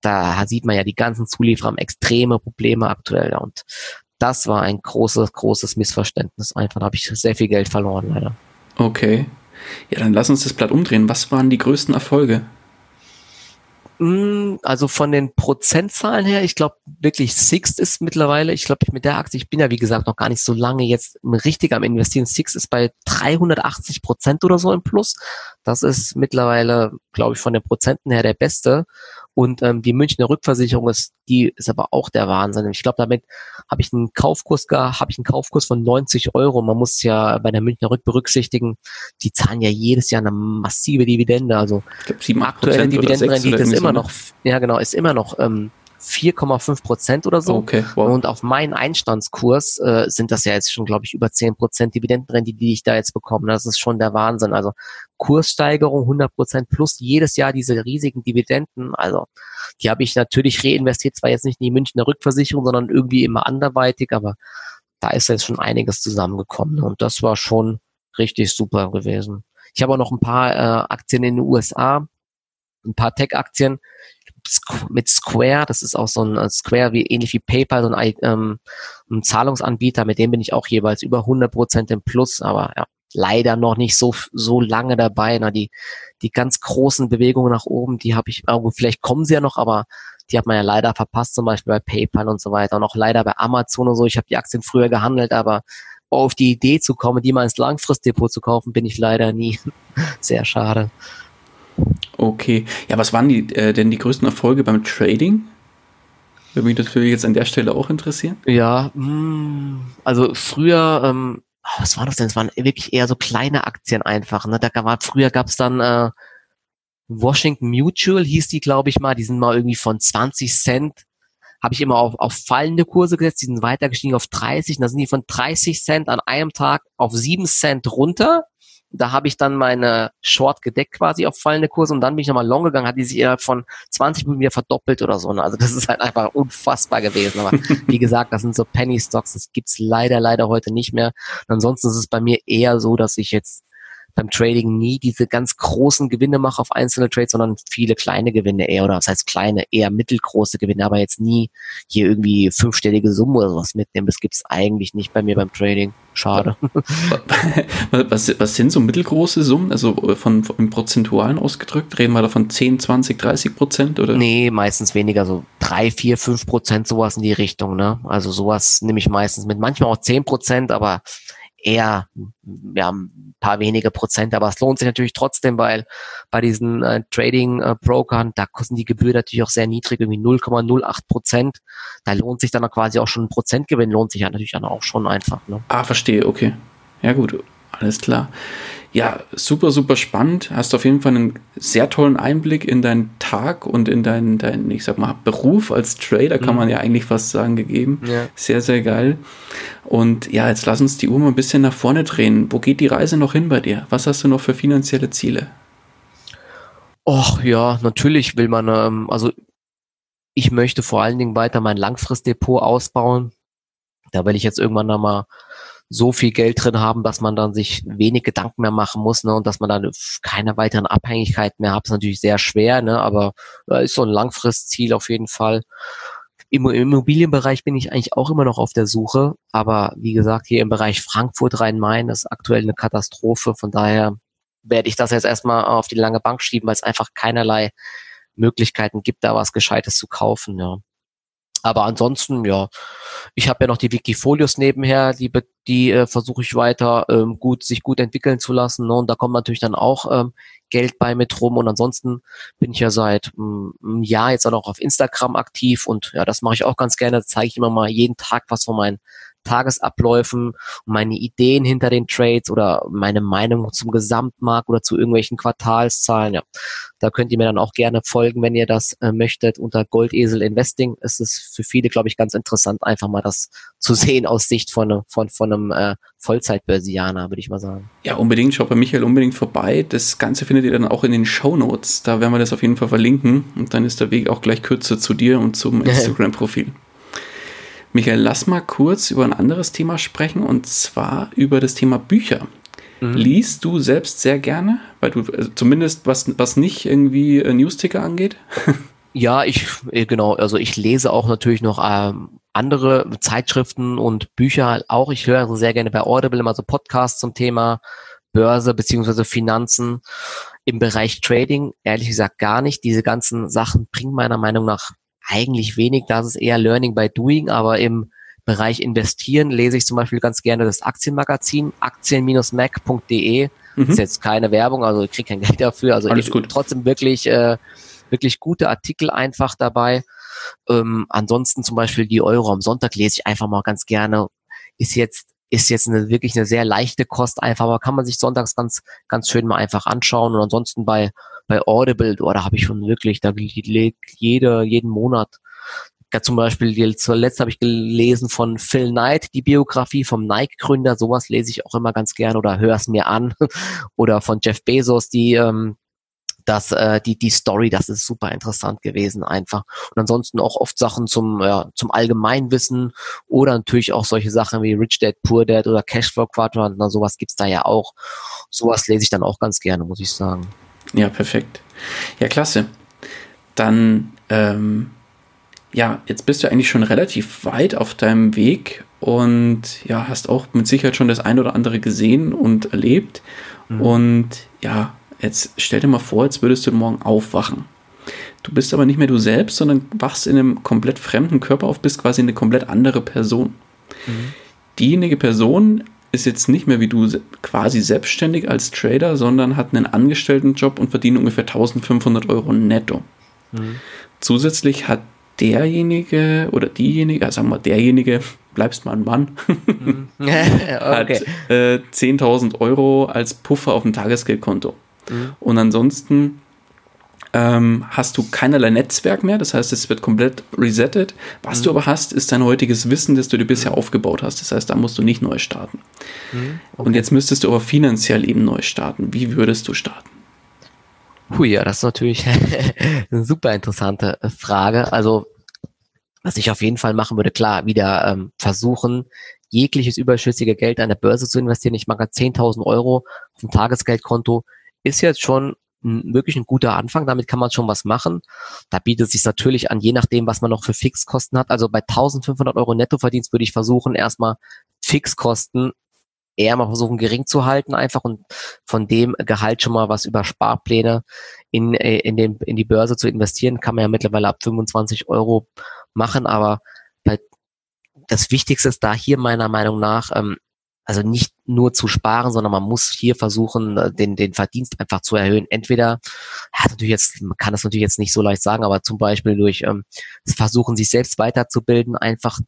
da sieht man ja, die ganzen Zulieferer haben extreme Probleme aktuell und das war ein großes, großes Missverständnis einfach. Habe ich sehr viel Geld verloren, leider. Okay. Ja, dann lass uns das Blatt umdrehen. Was waren die größten Erfolge? Also von den Prozentzahlen her, ich glaube wirklich Sixt ist mittlerweile, ich glaube mit der Aktie, ich bin ja wie gesagt noch gar nicht so lange jetzt richtig am Investieren. Sixt ist bei 380 Prozent oder so im Plus. Das ist mittlerweile, glaube ich, von den Prozenten her der beste. Und ähm, die Münchner Rückversicherung ist, die ist aber auch der Wahnsinn. Ich glaube, damit habe ich einen Kaufkurs habe ich einen Kaufkurs von 90 Euro. Man muss ja bei der Münchner Rück berücksichtigen, die zahlen ja jedes Jahr eine massive Dividende. Also glaub, aktuelle Dividendenrendite ist immer noch, ja genau, ist immer noch ähm, 4,5 Prozent oder so. Okay, wow. Und auf meinen Einstandskurs äh, sind das ja jetzt schon, glaube ich, über 10 Prozent Dividendenrendite, die ich da jetzt bekomme. Das ist schon der Wahnsinn. Also Kurssteigerung 100 Prozent plus jedes Jahr diese riesigen Dividenden. Also die habe ich natürlich reinvestiert, zwar jetzt nicht in die Münchner Rückversicherung, sondern irgendwie immer anderweitig, aber da ist jetzt schon einiges zusammengekommen. Und das war schon richtig super gewesen. Ich habe auch noch ein paar äh, Aktien in den USA, ein paar Tech-Aktien mit Square, das ist auch so ein äh, Square wie ähnlich wie PayPal, so ein, ähm, ein Zahlungsanbieter, mit dem bin ich auch jeweils über 100 Prozent im Plus, aber ja, leider noch nicht so so lange dabei. Na, die die ganz großen Bewegungen nach oben, die habe ich, oh, vielleicht kommen sie ja noch, aber die hat man ja leider verpasst, zum Beispiel bei PayPal und so weiter und auch leider bei Amazon und so. Ich habe die Aktien früher gehandelt, aber auf die Idee zu kommen, die mal ins Langfristdepot zu kaufen, bin ich leider nie. Sehr schade. Okay. Ja, was waren die, äh, denn die größten Erfolge beim Trading? Würde mich natürlich jetzt an der Stelle auch interessieren. Ja, hm, also früher, ähm, ah, was war das denn? Es waren wirklich eher so kleine Aktien einfach. Ne? Da war, früher gab es dann äh, Washington Mutual, hieß die, glaube ich mal, die sind mal irgendwie von 20 Cent habe ich immer auf, auf fallende Kurse gesetzt, die sind weiter gestiegen auf 30, und da sind die von 30 Cent an einem Tag auf 7 Cent runter. Da habe ich dann meine Short gedeckt quasi auf fallende Kurse und dann bin ich nochmal long gegangen, hat die sich innerhalb von 20 Minuten wieder verdoppelt oder so. Ne? Also das ist halt einfach unfassbar gewesen. Aber wie gesagt, das sind so Penny Stocks, das gibt's leider, leider heute nicht mehr. Und ansonsten ist es bei mir eher so, dass ich jetzt beim Trading nie diese ganz großen Gewinne mache auf einzelne Trades, sondern viele kleine Gewinne eher, oder was heißt kleine, eher mittelgroße Gewinne, aber jetzt nie hier irgendwie fünfstellige Summen oder sowas mitnehmen. Das gibt's eigentlich nicht bei mir beim Trading. Schade. Was, was sind so mittelgroße Summen? Also von, von im Prozentualen ausgedrückt? Reden wir da von 10, 20, 30 Prozent oder? Nee, meistens weniger, so drei, vier, fünf Prozent sowas in die Richtung, ne? Also sowas nehme ich meistens mit. Manchmal auch zehn Prozent, aber eher ja, ein paar wenige Prozent, aber es lohnt sich natürlich trotzdem, weil bei diesen äh, Trading-Brokern, äh, da kosten die Gebühren natürlich auch sehr niedrig, irgendwie 0,08 Prozent. Da lohnt sich dann quasi auch schon ein Prozentgewinn, lohnt sich ja natürlich dann auch schon einfach. Ne? Ah, verstehe, okay. Ja gut, alles klar. Ja, super, super spannend. Hast auf jeden Fall einen sehr tollen Einblick in deinen Tag und in deinen, deinen ich sag mal, Beruf als Trader, kann mhm. man ja eigentlich fast sagen, gegeben. Ja. Sehr, sehr geil. Und ja, jetzt lass uns die Uhr mal ein bisschen nach vorne drehen. Wo geht die Reise noch hin bei dir? Was hast du noch für finanzielle Ziele? Och ja, natürlich will man, ähm, also ich möchte vor allen Dingen weiter mein Langfristdepot ausbauen. Da will ich jetzt irgendwann nochmal so viel Geld drin haben, dass man dann sich wenig Gedanken mehr machen muss ne, und dass man dann keine weiteren Abhängigkeiten mehr hat, ist natürlich sehr schwer, ne, aber äh, ist so ein Langfristziel auf jeden Fall. Im Immobilienbereich bin ich eigentlich auch immer noch auf der Suche, aber wie gesagt, hier im Bereich Frankfurt Rhein-Main ist aktuell eine Katastrophe, von daher werde ich das jetzt erstmal auf die lange Bank schieben, weil es einfach keinerlei Möglichkeiten gibt, da was Gescheites zu kaufen, ja. Aber ansonsten, ja, ich habe ja noch die Wikifolios nebenher, die, die äh, versuche ich weiter ähm, gut, sich gut entwickeln zu lassen. Ne? Und da kommt natürlich dann auch ähm, Geld bei mit rum. Und ansonsten bin ich ja seit ähm, einem Jahr jetzt auch noch auf Instagram aktiv und ja, das mache ich auch ganz gerne. Da zeige ich immer mal jeden Tag was von meinen Tagesabläufen, meine Ideen hinter den Trades oder meine Meinung zum Gesamtmarkt oder zu irgendwelchen Quartalszahlen. Ja, da könnt ihr mir dann auch gerne folgen, wenn ihr das äh, möchtet. Unter Goldesel Investing ist es für viele, glaube ich, ganz interessant, einfach mal das zu sehen aus Sicht von, von, von einem äh, Vollzeitbörsianer, würde ich mal sagen. Ja, unbedingt. Schaut bei Michael unbedingt vorbei. Das Ganze findet ihr dann auch in den Show Notes. Da werden wir das auf jeden Fall verlinken. Und dann ist der Weg auch gleich kürzer zu dir und zum Instagram-Profil. Michael, lass mal kurz über ein anderes Thema sprechen und zwar über das Thema Bücher. Mhm. Liest du selbst sehr gerne? Weil du, also zumindest was, was nicht irgendwie äh, Newsticker angeht? ja, ich, äh, genau, also ich lese auch natürlich noch ähm, andere Zeitschriften und Bücher auch. Ich höre also sehr gerne bei Audible immer so Podcasts zum Thema Börse beziehungsweise Finanzen. Im Bereich Trading, ehrlich gesagt, gar nicht. Diese ganzen Sachen bringen meiner Meinung nach eigentlich wenig, das ist eher Learning by Doing, aber im Bereich Investieren lese ich zum Beispiel ganz gerne das Aktienmagazin aktien-mac.de. Mhm. Ist jetzt keine Werbung, also ich kriege kein Geld dafür. Also Alles gut. trotzdem wirklich, äh, wirklich gute Artikel einfach dabei. Ähm, ansonsten zum Beispiel die Euro am Sonntag lese ich einfach mal ganz gerne. Ist jetzt ist jetzt eine, wirklich eine sehr leichte Kost einfach, aber kann man sich sonntags ganz, ganz schön mal einfach anschauen. Und ansonsten bei, bei Audible, oh, da habe ich schon wirklich, da legt jede, jeden Monat ja, zum Beispiel zuletzt habe ich gelesen von Phil Knight, die Biografie vom Nike-Gründer. Sowas lese ich auch immer ganz gern oder höre es mir an. oder von Jeff Bezos, die ähm, das, äh, die, die Story, das ist super interessant gewesen einfach. Und ansonsten auch oft Sachen zum, ja, zum Allgemeinwissen oder natürlich auch solche Sachen wie Rich Dad, Poor Dad oder Cashflow Quadrant, na, sowas gibt's da ja auch. Sowas lese ich dann auch ganz gerne, muss ich sagen. Ja, perfekt. Ja, klasse. Dann, ähm, ja, jetzt bist du eigentlich schon relativ weit auf deinem Weg und ja, hast auch mit Sicherheit schon das ein oder andere gesehen und erlebt. Mhm. Und ja, Jetzt stell dir mal vor, jetzt würdest du morgen aufwachen. Du bist aber nicht mehr du selbst, sondern wachst in einem komplett fremden Körper auf, bist quasi eine komplett andere Person. Mhm. Diejenige Person ist jetzt nicht mehr wie du quasi selbstständig als Trader, sondern hat einen Angestelltenjob und verdient ungefähr 1500 Euro netto. Mhm. Zusätzlich hat derjenige oder diejenige, also sagen wir derjenige, bleibst mal ein Mann, mhm. okay. hat äh, 10.000 Euro als Puffer auf dem Tagesgeldkonto. Mhm. Und ansonsten ähm, hast du keinerlei Netzwerk mehr, das heißt, es wird komplett resettet. Was mhm. du aber hast, ist dein heutiges Wissen, das du dir bisher aufgebaut hast. Das heißt, da musst du nicht neu starten. Mhm. Okay. Und jetzt müsstest du aber finanziell eben neu starten. Wie würdest du starten? Hui, ja, das ist natürlich eine super interessante Frage. Also, was ich auf jeden Fall machen würde, klar, wieder ähm, versuchen, jegliches überschüssige Geld an der Börse zu investieren. Ich mache 10.000 Euro auf dem Tagesgeldkonto. Ist jetzt schon ein, wirklich ein guter Anfang. Damit kann man schon was machen. Da bietet es sich natürlich an, je nachdem, was man noch für Fixkosten hat. Also bei 1500 Euro Nettoverdienst würde ich versuchen, erstmal Fixkosten eher mal versuchen, gering zu halten einfach und von dem Gehalt schon mal was über Sparpläne in, äh, in, den, in die Börse zu investieren, kann man ja mittlerweile ab 25 Euro machen, aber das Wichtigste ist da hier meiner Meinung nach, ähm, also nicht nur zu sparen, sondern man muss hier versuchen, äh, den, den Verdienst einfach zu erhöhen. Entweder, ja, natürlich jetzt, man kann das natürlich jetzt nicht so leicht sagen, aber zum Beispiel durch ähm, versuchen, sich selbst weiterzubilden, einfach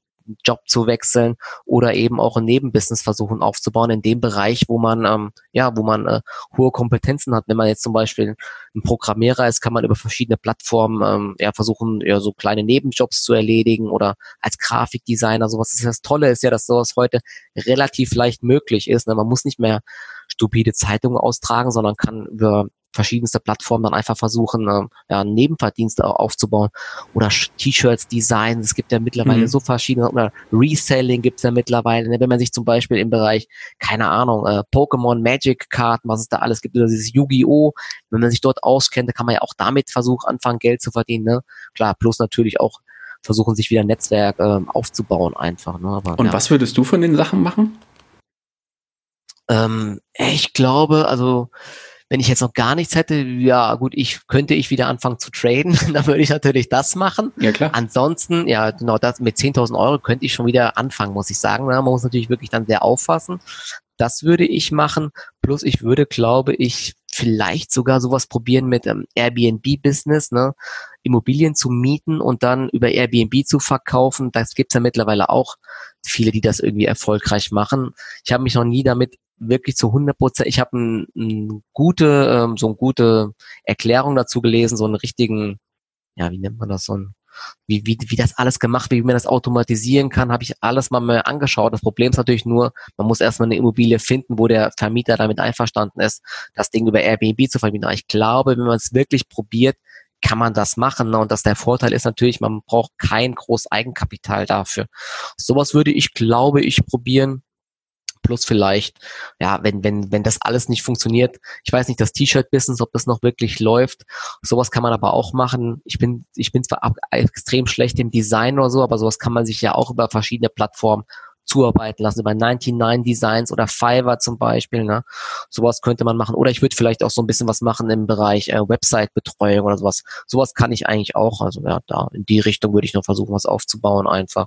Job zu wechseln oder eben auch ein Nebenbusiness versuchen aufzubauen in dem Bereich, wo man ähm, ja, wo man äh, hohe Kompetenzen hat. Wenn man jetzt zum Beispiel ein Programmierer ist, kann man über verschiedene Plattformen ähm, ja versuchen, ja so kleine Nebenjobs zu erledigen oder als Grafikdesigner sowas. Das, das Tolle ist ja, dass sowas heute relativ leicht möglich ist. Ne? Man muss nicht mehr stupide Zeitungen austragen, sondern kann über verschiedenste Plattformen dann einfach versuchen, äh, ja, Nebenverdienste aufzubauen oder T-Shirts designen. Es gibt ja mittlerweile mhm. so verschiedene, oder Reselling gibt es ja mittlerweile. Ne? Wenn man sich zum Beispiel im Bereich, keine Ahnung, äh, Pokémon, Magic-Karten, was es da alles gibt, oder dieses Yu-Gi-Oh!, wenn man sich dort auskennt, dann kann man ja auch damit versuchen, anfangen, Geld zu verdienen. Ne? Klar, plus natürlich auch versuchen, sich wieder ein Netzwerk äh, aufzubauen einfach. Ne? Aber, Und ja. was würdest du von den Sachen machen? Ähm, ich glaube, also wenn ich jetzt noch gar nichts hätte, ja gut, ich könnte ich wieder anfangen zu traden, dann würde ich natürlich das machen. Ja klar. Ansonsten, ja genau, das mit 10.000 Euro könnte ich schon wieder anfangen, muss ich sagen. Man muss natürlich wirklich dann sehr auffassen. Das würde ich machen. Plus ich würde, glaube ich, vielleicht sogar sowas probieren mit ähm, Airbnb-Business, ne? Immobilien zu mieten und dann über Airbnb zu verkaufen. Das gibt's ja mittlerweile auch viele, die das irgendwie erfolgreich machen. Ich habe mich noch nie damit wirklich zu 100 Prozent. Ich habe ein, ein gute, ähm, so eine gute Erklärung dazu gelesen, so einen richtigen, ja, wie nennt man das, so ein, wie, wie, wie das alles gemacht wird, wie man das automatisieren kann, habe ich alles mal mal angeschaut. Das Problem ist natürlich nur, man muss erstmal eine Immobilie finden, wo der Vermieter damit einverstanden ist, das Ding über Airbnb zu vermieten. Aber ich glaube, wenn man es wirklich probiert, kann man das machen. Ne? Und dass der Vorteil ist natürlich, man braucht kein groß Eigenkapital dafür. Sowas würde ich, glaube ich, probieren plus vielleicht, ja, wenn, wenn, wenn das alles nicht funktioniert, ich weiß nicht, das T-Shirt-Business, ob das noch wirklich läuft, sowas kann man aber auch machen. Ich bin, ich bin zwar ab, extrem schlecht im Design oder so, aber sowas kann man sich ja auch über verschiedene Plattformen zuarbeiten lassen, über 99 Designs oder Fiverr zum Beispiel, ne? Sowas könnte man machen. Oder ich würde vielleicht auch so ein bisschen was machen im Bereich äh, Website-Betreuung oder sowas. Sowas kann ich eigentlich auch. Also ja, da in die Richtung würde ich noch versuchen, was aufzubauen einfach.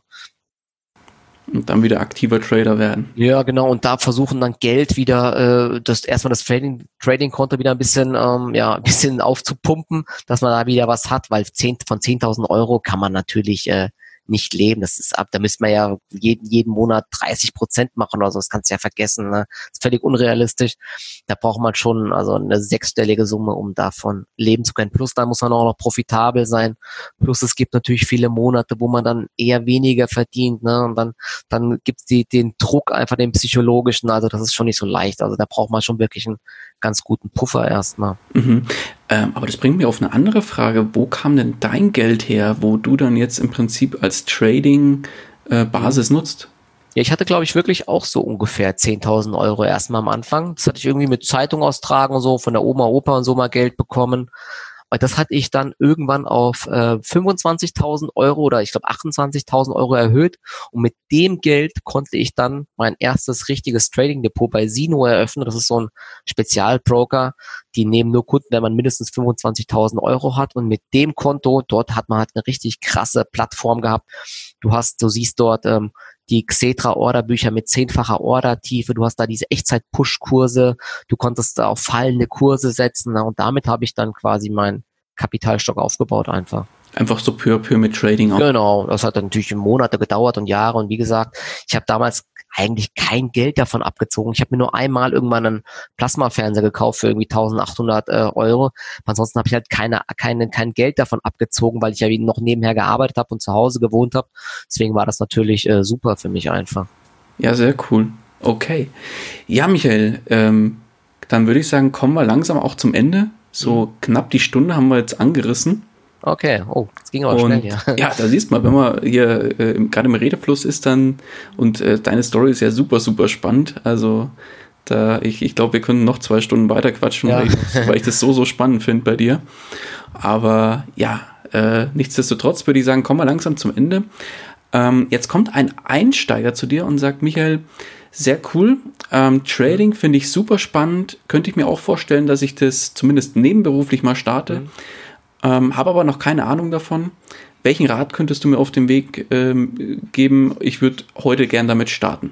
Und dann wieder aktiver Trader werden. Ja, genau. Und da versuchen dann Geld wieder, äh, das erstmal das Trading, Trading-Konto wieder ein bisschen, ähm, ja, ein bisschen aufzupumpen, dass man da wieder was hat, weil 10, von 10.000 Euro kann man natürlich äh, nicht leben. Das ist ab, da müsste man ja jeden, jeden Monat 30 Prozent machen oder so. Das kannst du ja vergessen. Ne? Das ist völlig unrealistisch. Da braucht man schon also eine sechsstellige Summe, um davon leben zu können. Plus da muss man auch noch profitabel sein. Plus es gibt natürlich viele Monate, wo man dann eher weniger verdient. Ne? Und dann, dann gibt es den Druck einfach den psychologischen. Also das ist schon nicht so leicht. Also da braucht man schon wirklich einen ganz guten Puffer erstmal. Mhm. Ähm, aber das bringt mir auf eine andere Frage. Wo kam denn dein Geld her, wo du dann jetzt im Prinzip als Trading-Basis äh, nutzt? Ja, ich hatte, glaube ich, wirklich auch so ungefähr 10.000 Euro erstmal am Anfang. Das hatte ich irgendwie mit Zeitung austragen und so, von der Oma, Opa und so mal Geld bekommen. Weil das hatte ich dann irgendwann auf äh, 25.000 Euro oder ich glaube 28.000 Euro erhöht. Und mit dem Geld konnte ich dann mein erstes richtiges Trading Depot bei Sino eröffnen. Das ist so ein Spezialbroker. Die nehmen nur Kunden, wenn man mindestens 25.000 Euro hat. Und mit dem Konto, dort hat man halt eine richtig krasse Plattform gehabt. Du hast, du siehst dort ähm, die Xetra-Orderbücher mit zehnfacher Ordertiefe, du hast da diese Echtzeit-Push-Kurse, du konntest da auf fallende Kurse setzen. Und damit habe ich dann quasi meinen Kapitalstock aufgebaut einfach. Einfach so peu peu mit Trading auch. Genau, das hat natürlich Monate gedauert und Jahre. Und wie gesagt, ich habe damals eigentlich kein Geld davon abgezogen. Ich habe mir nur einmal irgendwann einen Plasmafernseher gekauft für irgendwie 1800 äh, Euro. Ansonsten habe ich halt keine, keine, kein Geld davon abgezogen, weil ich ja noch nebenher gearbeitet habe und zu Hause gewohnt habe. Deswegen war das natürlich äh, super für mich einfach. Ja, sehr cool. Okay. Ja, Michael, ähm, dann würde ich sagen, kommen wir langsam auch zum Ende. So mhm. knapp die Stunde haben wir jetzt angerissen. Okay, oh, das ging aber und, schnell, ja. Ja, da siehst man, wenn man hier äh, gerade im Redefluss ist dann und äh, deine Story ist ja super, super spannend. Also da, ich, ich glaube, wir können noch zwei Stunden weiter quatschen, ja. weil, ich, weil, ich, das so, so spannend finde bei dir. Aber ja, äh, nichtsdestotrotz würde ich sagen, kommen wir langsam zum Ende. Ähm, jetzt kommt ein Einsteiger zu dir und sagt, Michael, sehr cool. Ähm, Trading finde ich super spannend. Könnte ich mir auch vorstellen, dass ich das zumindest nebenberuflich mal starte. Mhm ähm, habe aber noch keine Ahnung davon. Welchen Rat könntest du mir auf dem Weg ähm, geben? Ich würde heute gern damit starten.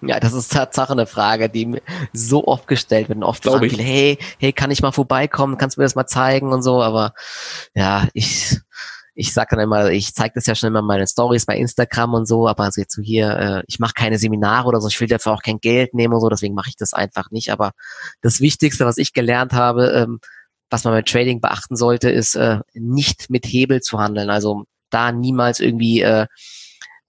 Ja, das ist Tatsache eine Frage, die mir so oft gestellt wird. Und oft fragen viele, hey, hey, kann ich mal vorbeikommen? Kannst du mir das mal zeigen und so? Aber ja, ich, ich sage dann immer, ich zeige das ja schon immer in meinen Stories bei Instagram und so, aber also jetzt so hier, äh, ich mache keine Seminare oder so, ich will dafür auch kein Geld nehmen und so, deswegen mache ich das einfach nicht. Aber das Wichtigste, was ich gelernt habe, ähm, was man beim Trading beachten sollte, ist äh, nicht mit Hebel zu handeln. Also da niemals irgendwie äh,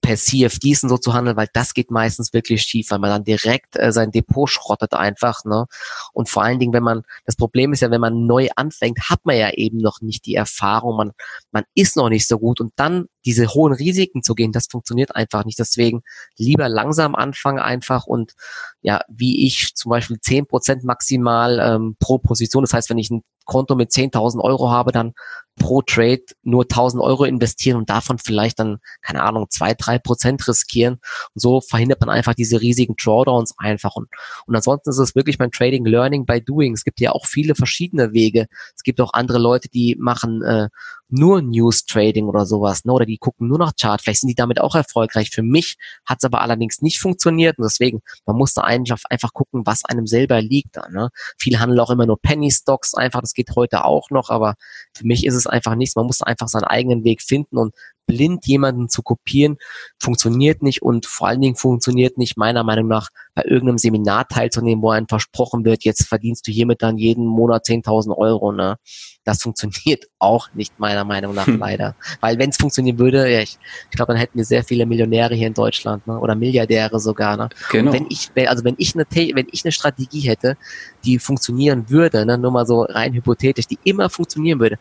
per CFDs und so zu handeln, weil das geht meistens wirklich schief, weil man dann direkt äh, sein Depot schrottet einfach. Ne? Und vor allen Dingen, wenn man, das Problem ist ja, wenn man neu anfängt, hat man ja eben noch nicht die Erfahrung, man, man ist noch nicht so gut und dann diese hohen Risiken zu gehen, das funktioniert einfach nicht. Deswegen lieber langsam anfangen einfach und ja, wie ich zum Beispiel zehn Prozent maximal ähm, pro Position. Das heißt, wenn ich ein Konto mit 10.000 Euro habe, dann pro Trade nur 1.000 Euro investieren und davon vielleicht dann, keine Ahnung, zwei, drei Prozent riskieren. Und so verhindert man einfach diese riesigen Drawdowns einfach. Und, und ansonsten ist es wirklich beim Trading Learning by Doing. Es gibt ja auch viele verschiedene Wege. Es gibt auch andere Leute, die machen äh, nur News Trading oder sowas, ne? oder die gucken nur noch Chart. Vielleicht sind die damit auch erfolgreich. Für mich hat es aber allerdings nicht funktioniert und deswegen, man muss da eigentlich einfach gucken, was einem selber liegt. Da, ne? Viele handeln auch immer nur Penny Stocks einfach, das geht heute auch noch, aber für mich ist es einfach nichts. Man muss einfach seinen eigenen Weg finden und blind jemanden zu kopieren, funktioniert nicht und vor allen Dingen funktioniert nicht meiner Meinung nach bei irgendeinem Seminar teilzunehmen, wo einem versprochen wird, jetzt verdienst du hiermit dann jeden Monat 10.000 Euro. Ne? Das funktioniert auch nicht meiner Meinung nach hm. leider. Weil wenn es funktionieren würde, ja, ich, ich glaube, dann hätten wir sehr viele Millionäre hier in Deutschland ne? oder Milliardäre sogar. Ne? Genau. Und wenn ich, also wenn ich eine, wenn ich eine Strategie hätte, die funktionieren würde, ne? nur mal so rein hypothetisch, die immer funktionieren würde,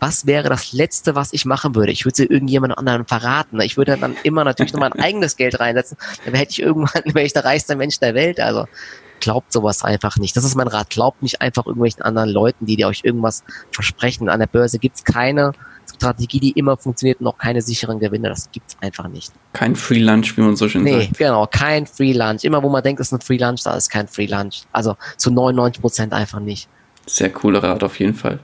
was wäre das Letzte, was ich machen würde? Ich würde sie irgendjemand anderen verraten. Ich würde dann immer natürlich noch mein eigenes Geld reinsetzen. Dann hätte ich irgendwann, wäre ich der reichste Mensch der Welt. Also glaubt sowas einfach nicht. Das ist mein Rat. Glaubt nicht einfach irgendwelchen anderen Leuten, die dir euch irgendwas versprechen. An der Börse gibt's keine Strategie, die immer funktioniert und auch keine sicheren Gewinne. Das gibt's einfach nicht. Kein Free Lunch, wie man so schön nee, sagt. Nee, genau, kein Free Lunch. Immer wo man denkt, es ist ein Free Lunch, da ist kein Free Lunch. Also zu 99 Prozent einfach nicht. Sehr cooler Rat auf jeden Fall.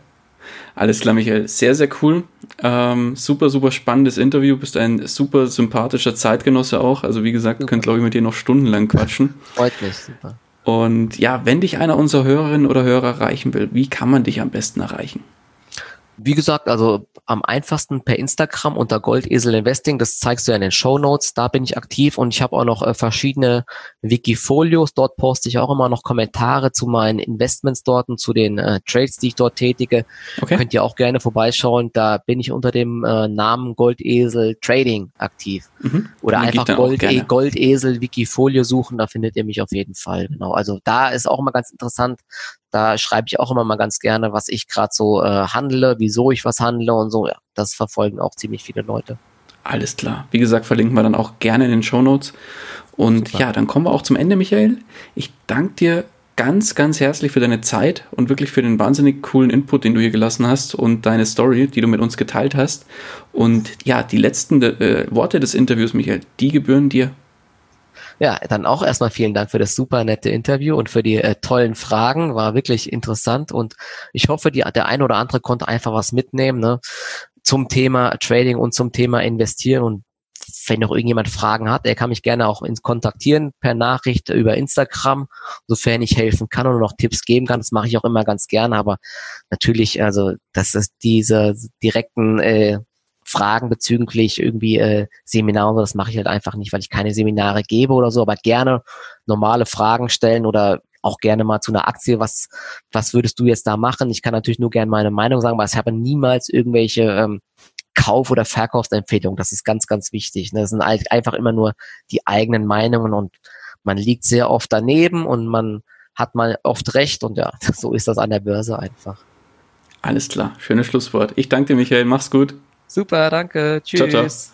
Alles klar, Michael. Sehr, sehr cool. Ähm, super, super spannendes Interview. Bist ein super sympathischer Zeitgenosse auch. Also wie gesagt, super. könnt glaube ich mit dir noch stundenlang quatschen. Freut mich, super. Und ja, wenn dich einer unserer Hörerinnen oder Hörer erreichen will, wie kann man dich am besten erreichen? Wie gesagt, also am einfachsten per Instagram unter Goldesel Investing. Das zeigst du ja in den Show Notes. Da bin ich aktiv und ich habe auch noch äh, verschiedene Wikifolios. Dort poste ich auch immer noch Kommentare zu meinen Investments dort und zu den äh, Trades, die ich dort tätige. Okay. Könnt ihr auch gerne vorbeischauen. Da bin ich unter dem äh, Namen Goldesel Trading aktiv. Mhm. Oder einfach Gold, e Goldesel Wikifolio suchen. Da findet ihr mich auf jeden Fall. Genau. Also da ist auch immer ganz interessant. Da schreibe ich auch immer mal ganz gerne, was ich gerade so äh, handle, wieso ich was handle und so. Ja, das verfolgen auch ziemlich viele Leute. Alles klar. Wie gesagt, verlinken wir dann auch gerne in den Show Notes. Und Super. ja, dann kommen wir auch zum Ende, Michael. Ich danke dir ganz, ganz herzlich für deine Zeit und wirklich für den wahnsinnig coolen Input, den du hier gelassen hast und deine Story, die du mit uns geteilt hast. Und ja, die letzten äh, Worte des Interviews, Michael, die gebühren dir. Ja, dann auch erstmal vielen Dank für das super nette Interview und für die äh, tollen Fragen. War wirklich interessant und ich hoffe, die, der ein oder andere konnte einfach was mitnehmen ne, zum Thema Trading und zum Thema Investieren und wenn noch irgendjemand Fragen hat, der kann mich gerne auch ins kontaktieren per Nachricht über Instagram, sofern ich helfen kann oder noch Tipps geben kann. Das mache ich auch immer ganz gerne, aber natürlich, also das ist diese direkten äh, Fragen bezüglich irgendwie äh, Seminare, das mache ich halt einfach nicht, weil ich keine Seminare gebe oder so, aber gerne normale Fragen stellen oder auch gerne mal zu einer Aktie, was, was würdest du jetzt da machen? Ich kann natürlich nur gerne meine Meinung sagen, weil ich habe niemals irgendwelche ähm, Kauf- oder Verkaufsempfehlungen. Das ist ganz, ganz wichtig. Ne? Das sind einfach immer nur die eigenen Meinungen und man liegt sehr oft daneben und man hat mal oft recht und ja, so ist das an der Börse einfach. Alles klar, schönes Schlusswort. Ich danke dir, Michael. Mach's gut. Super, danke. Tschüss. Ciao, ciao.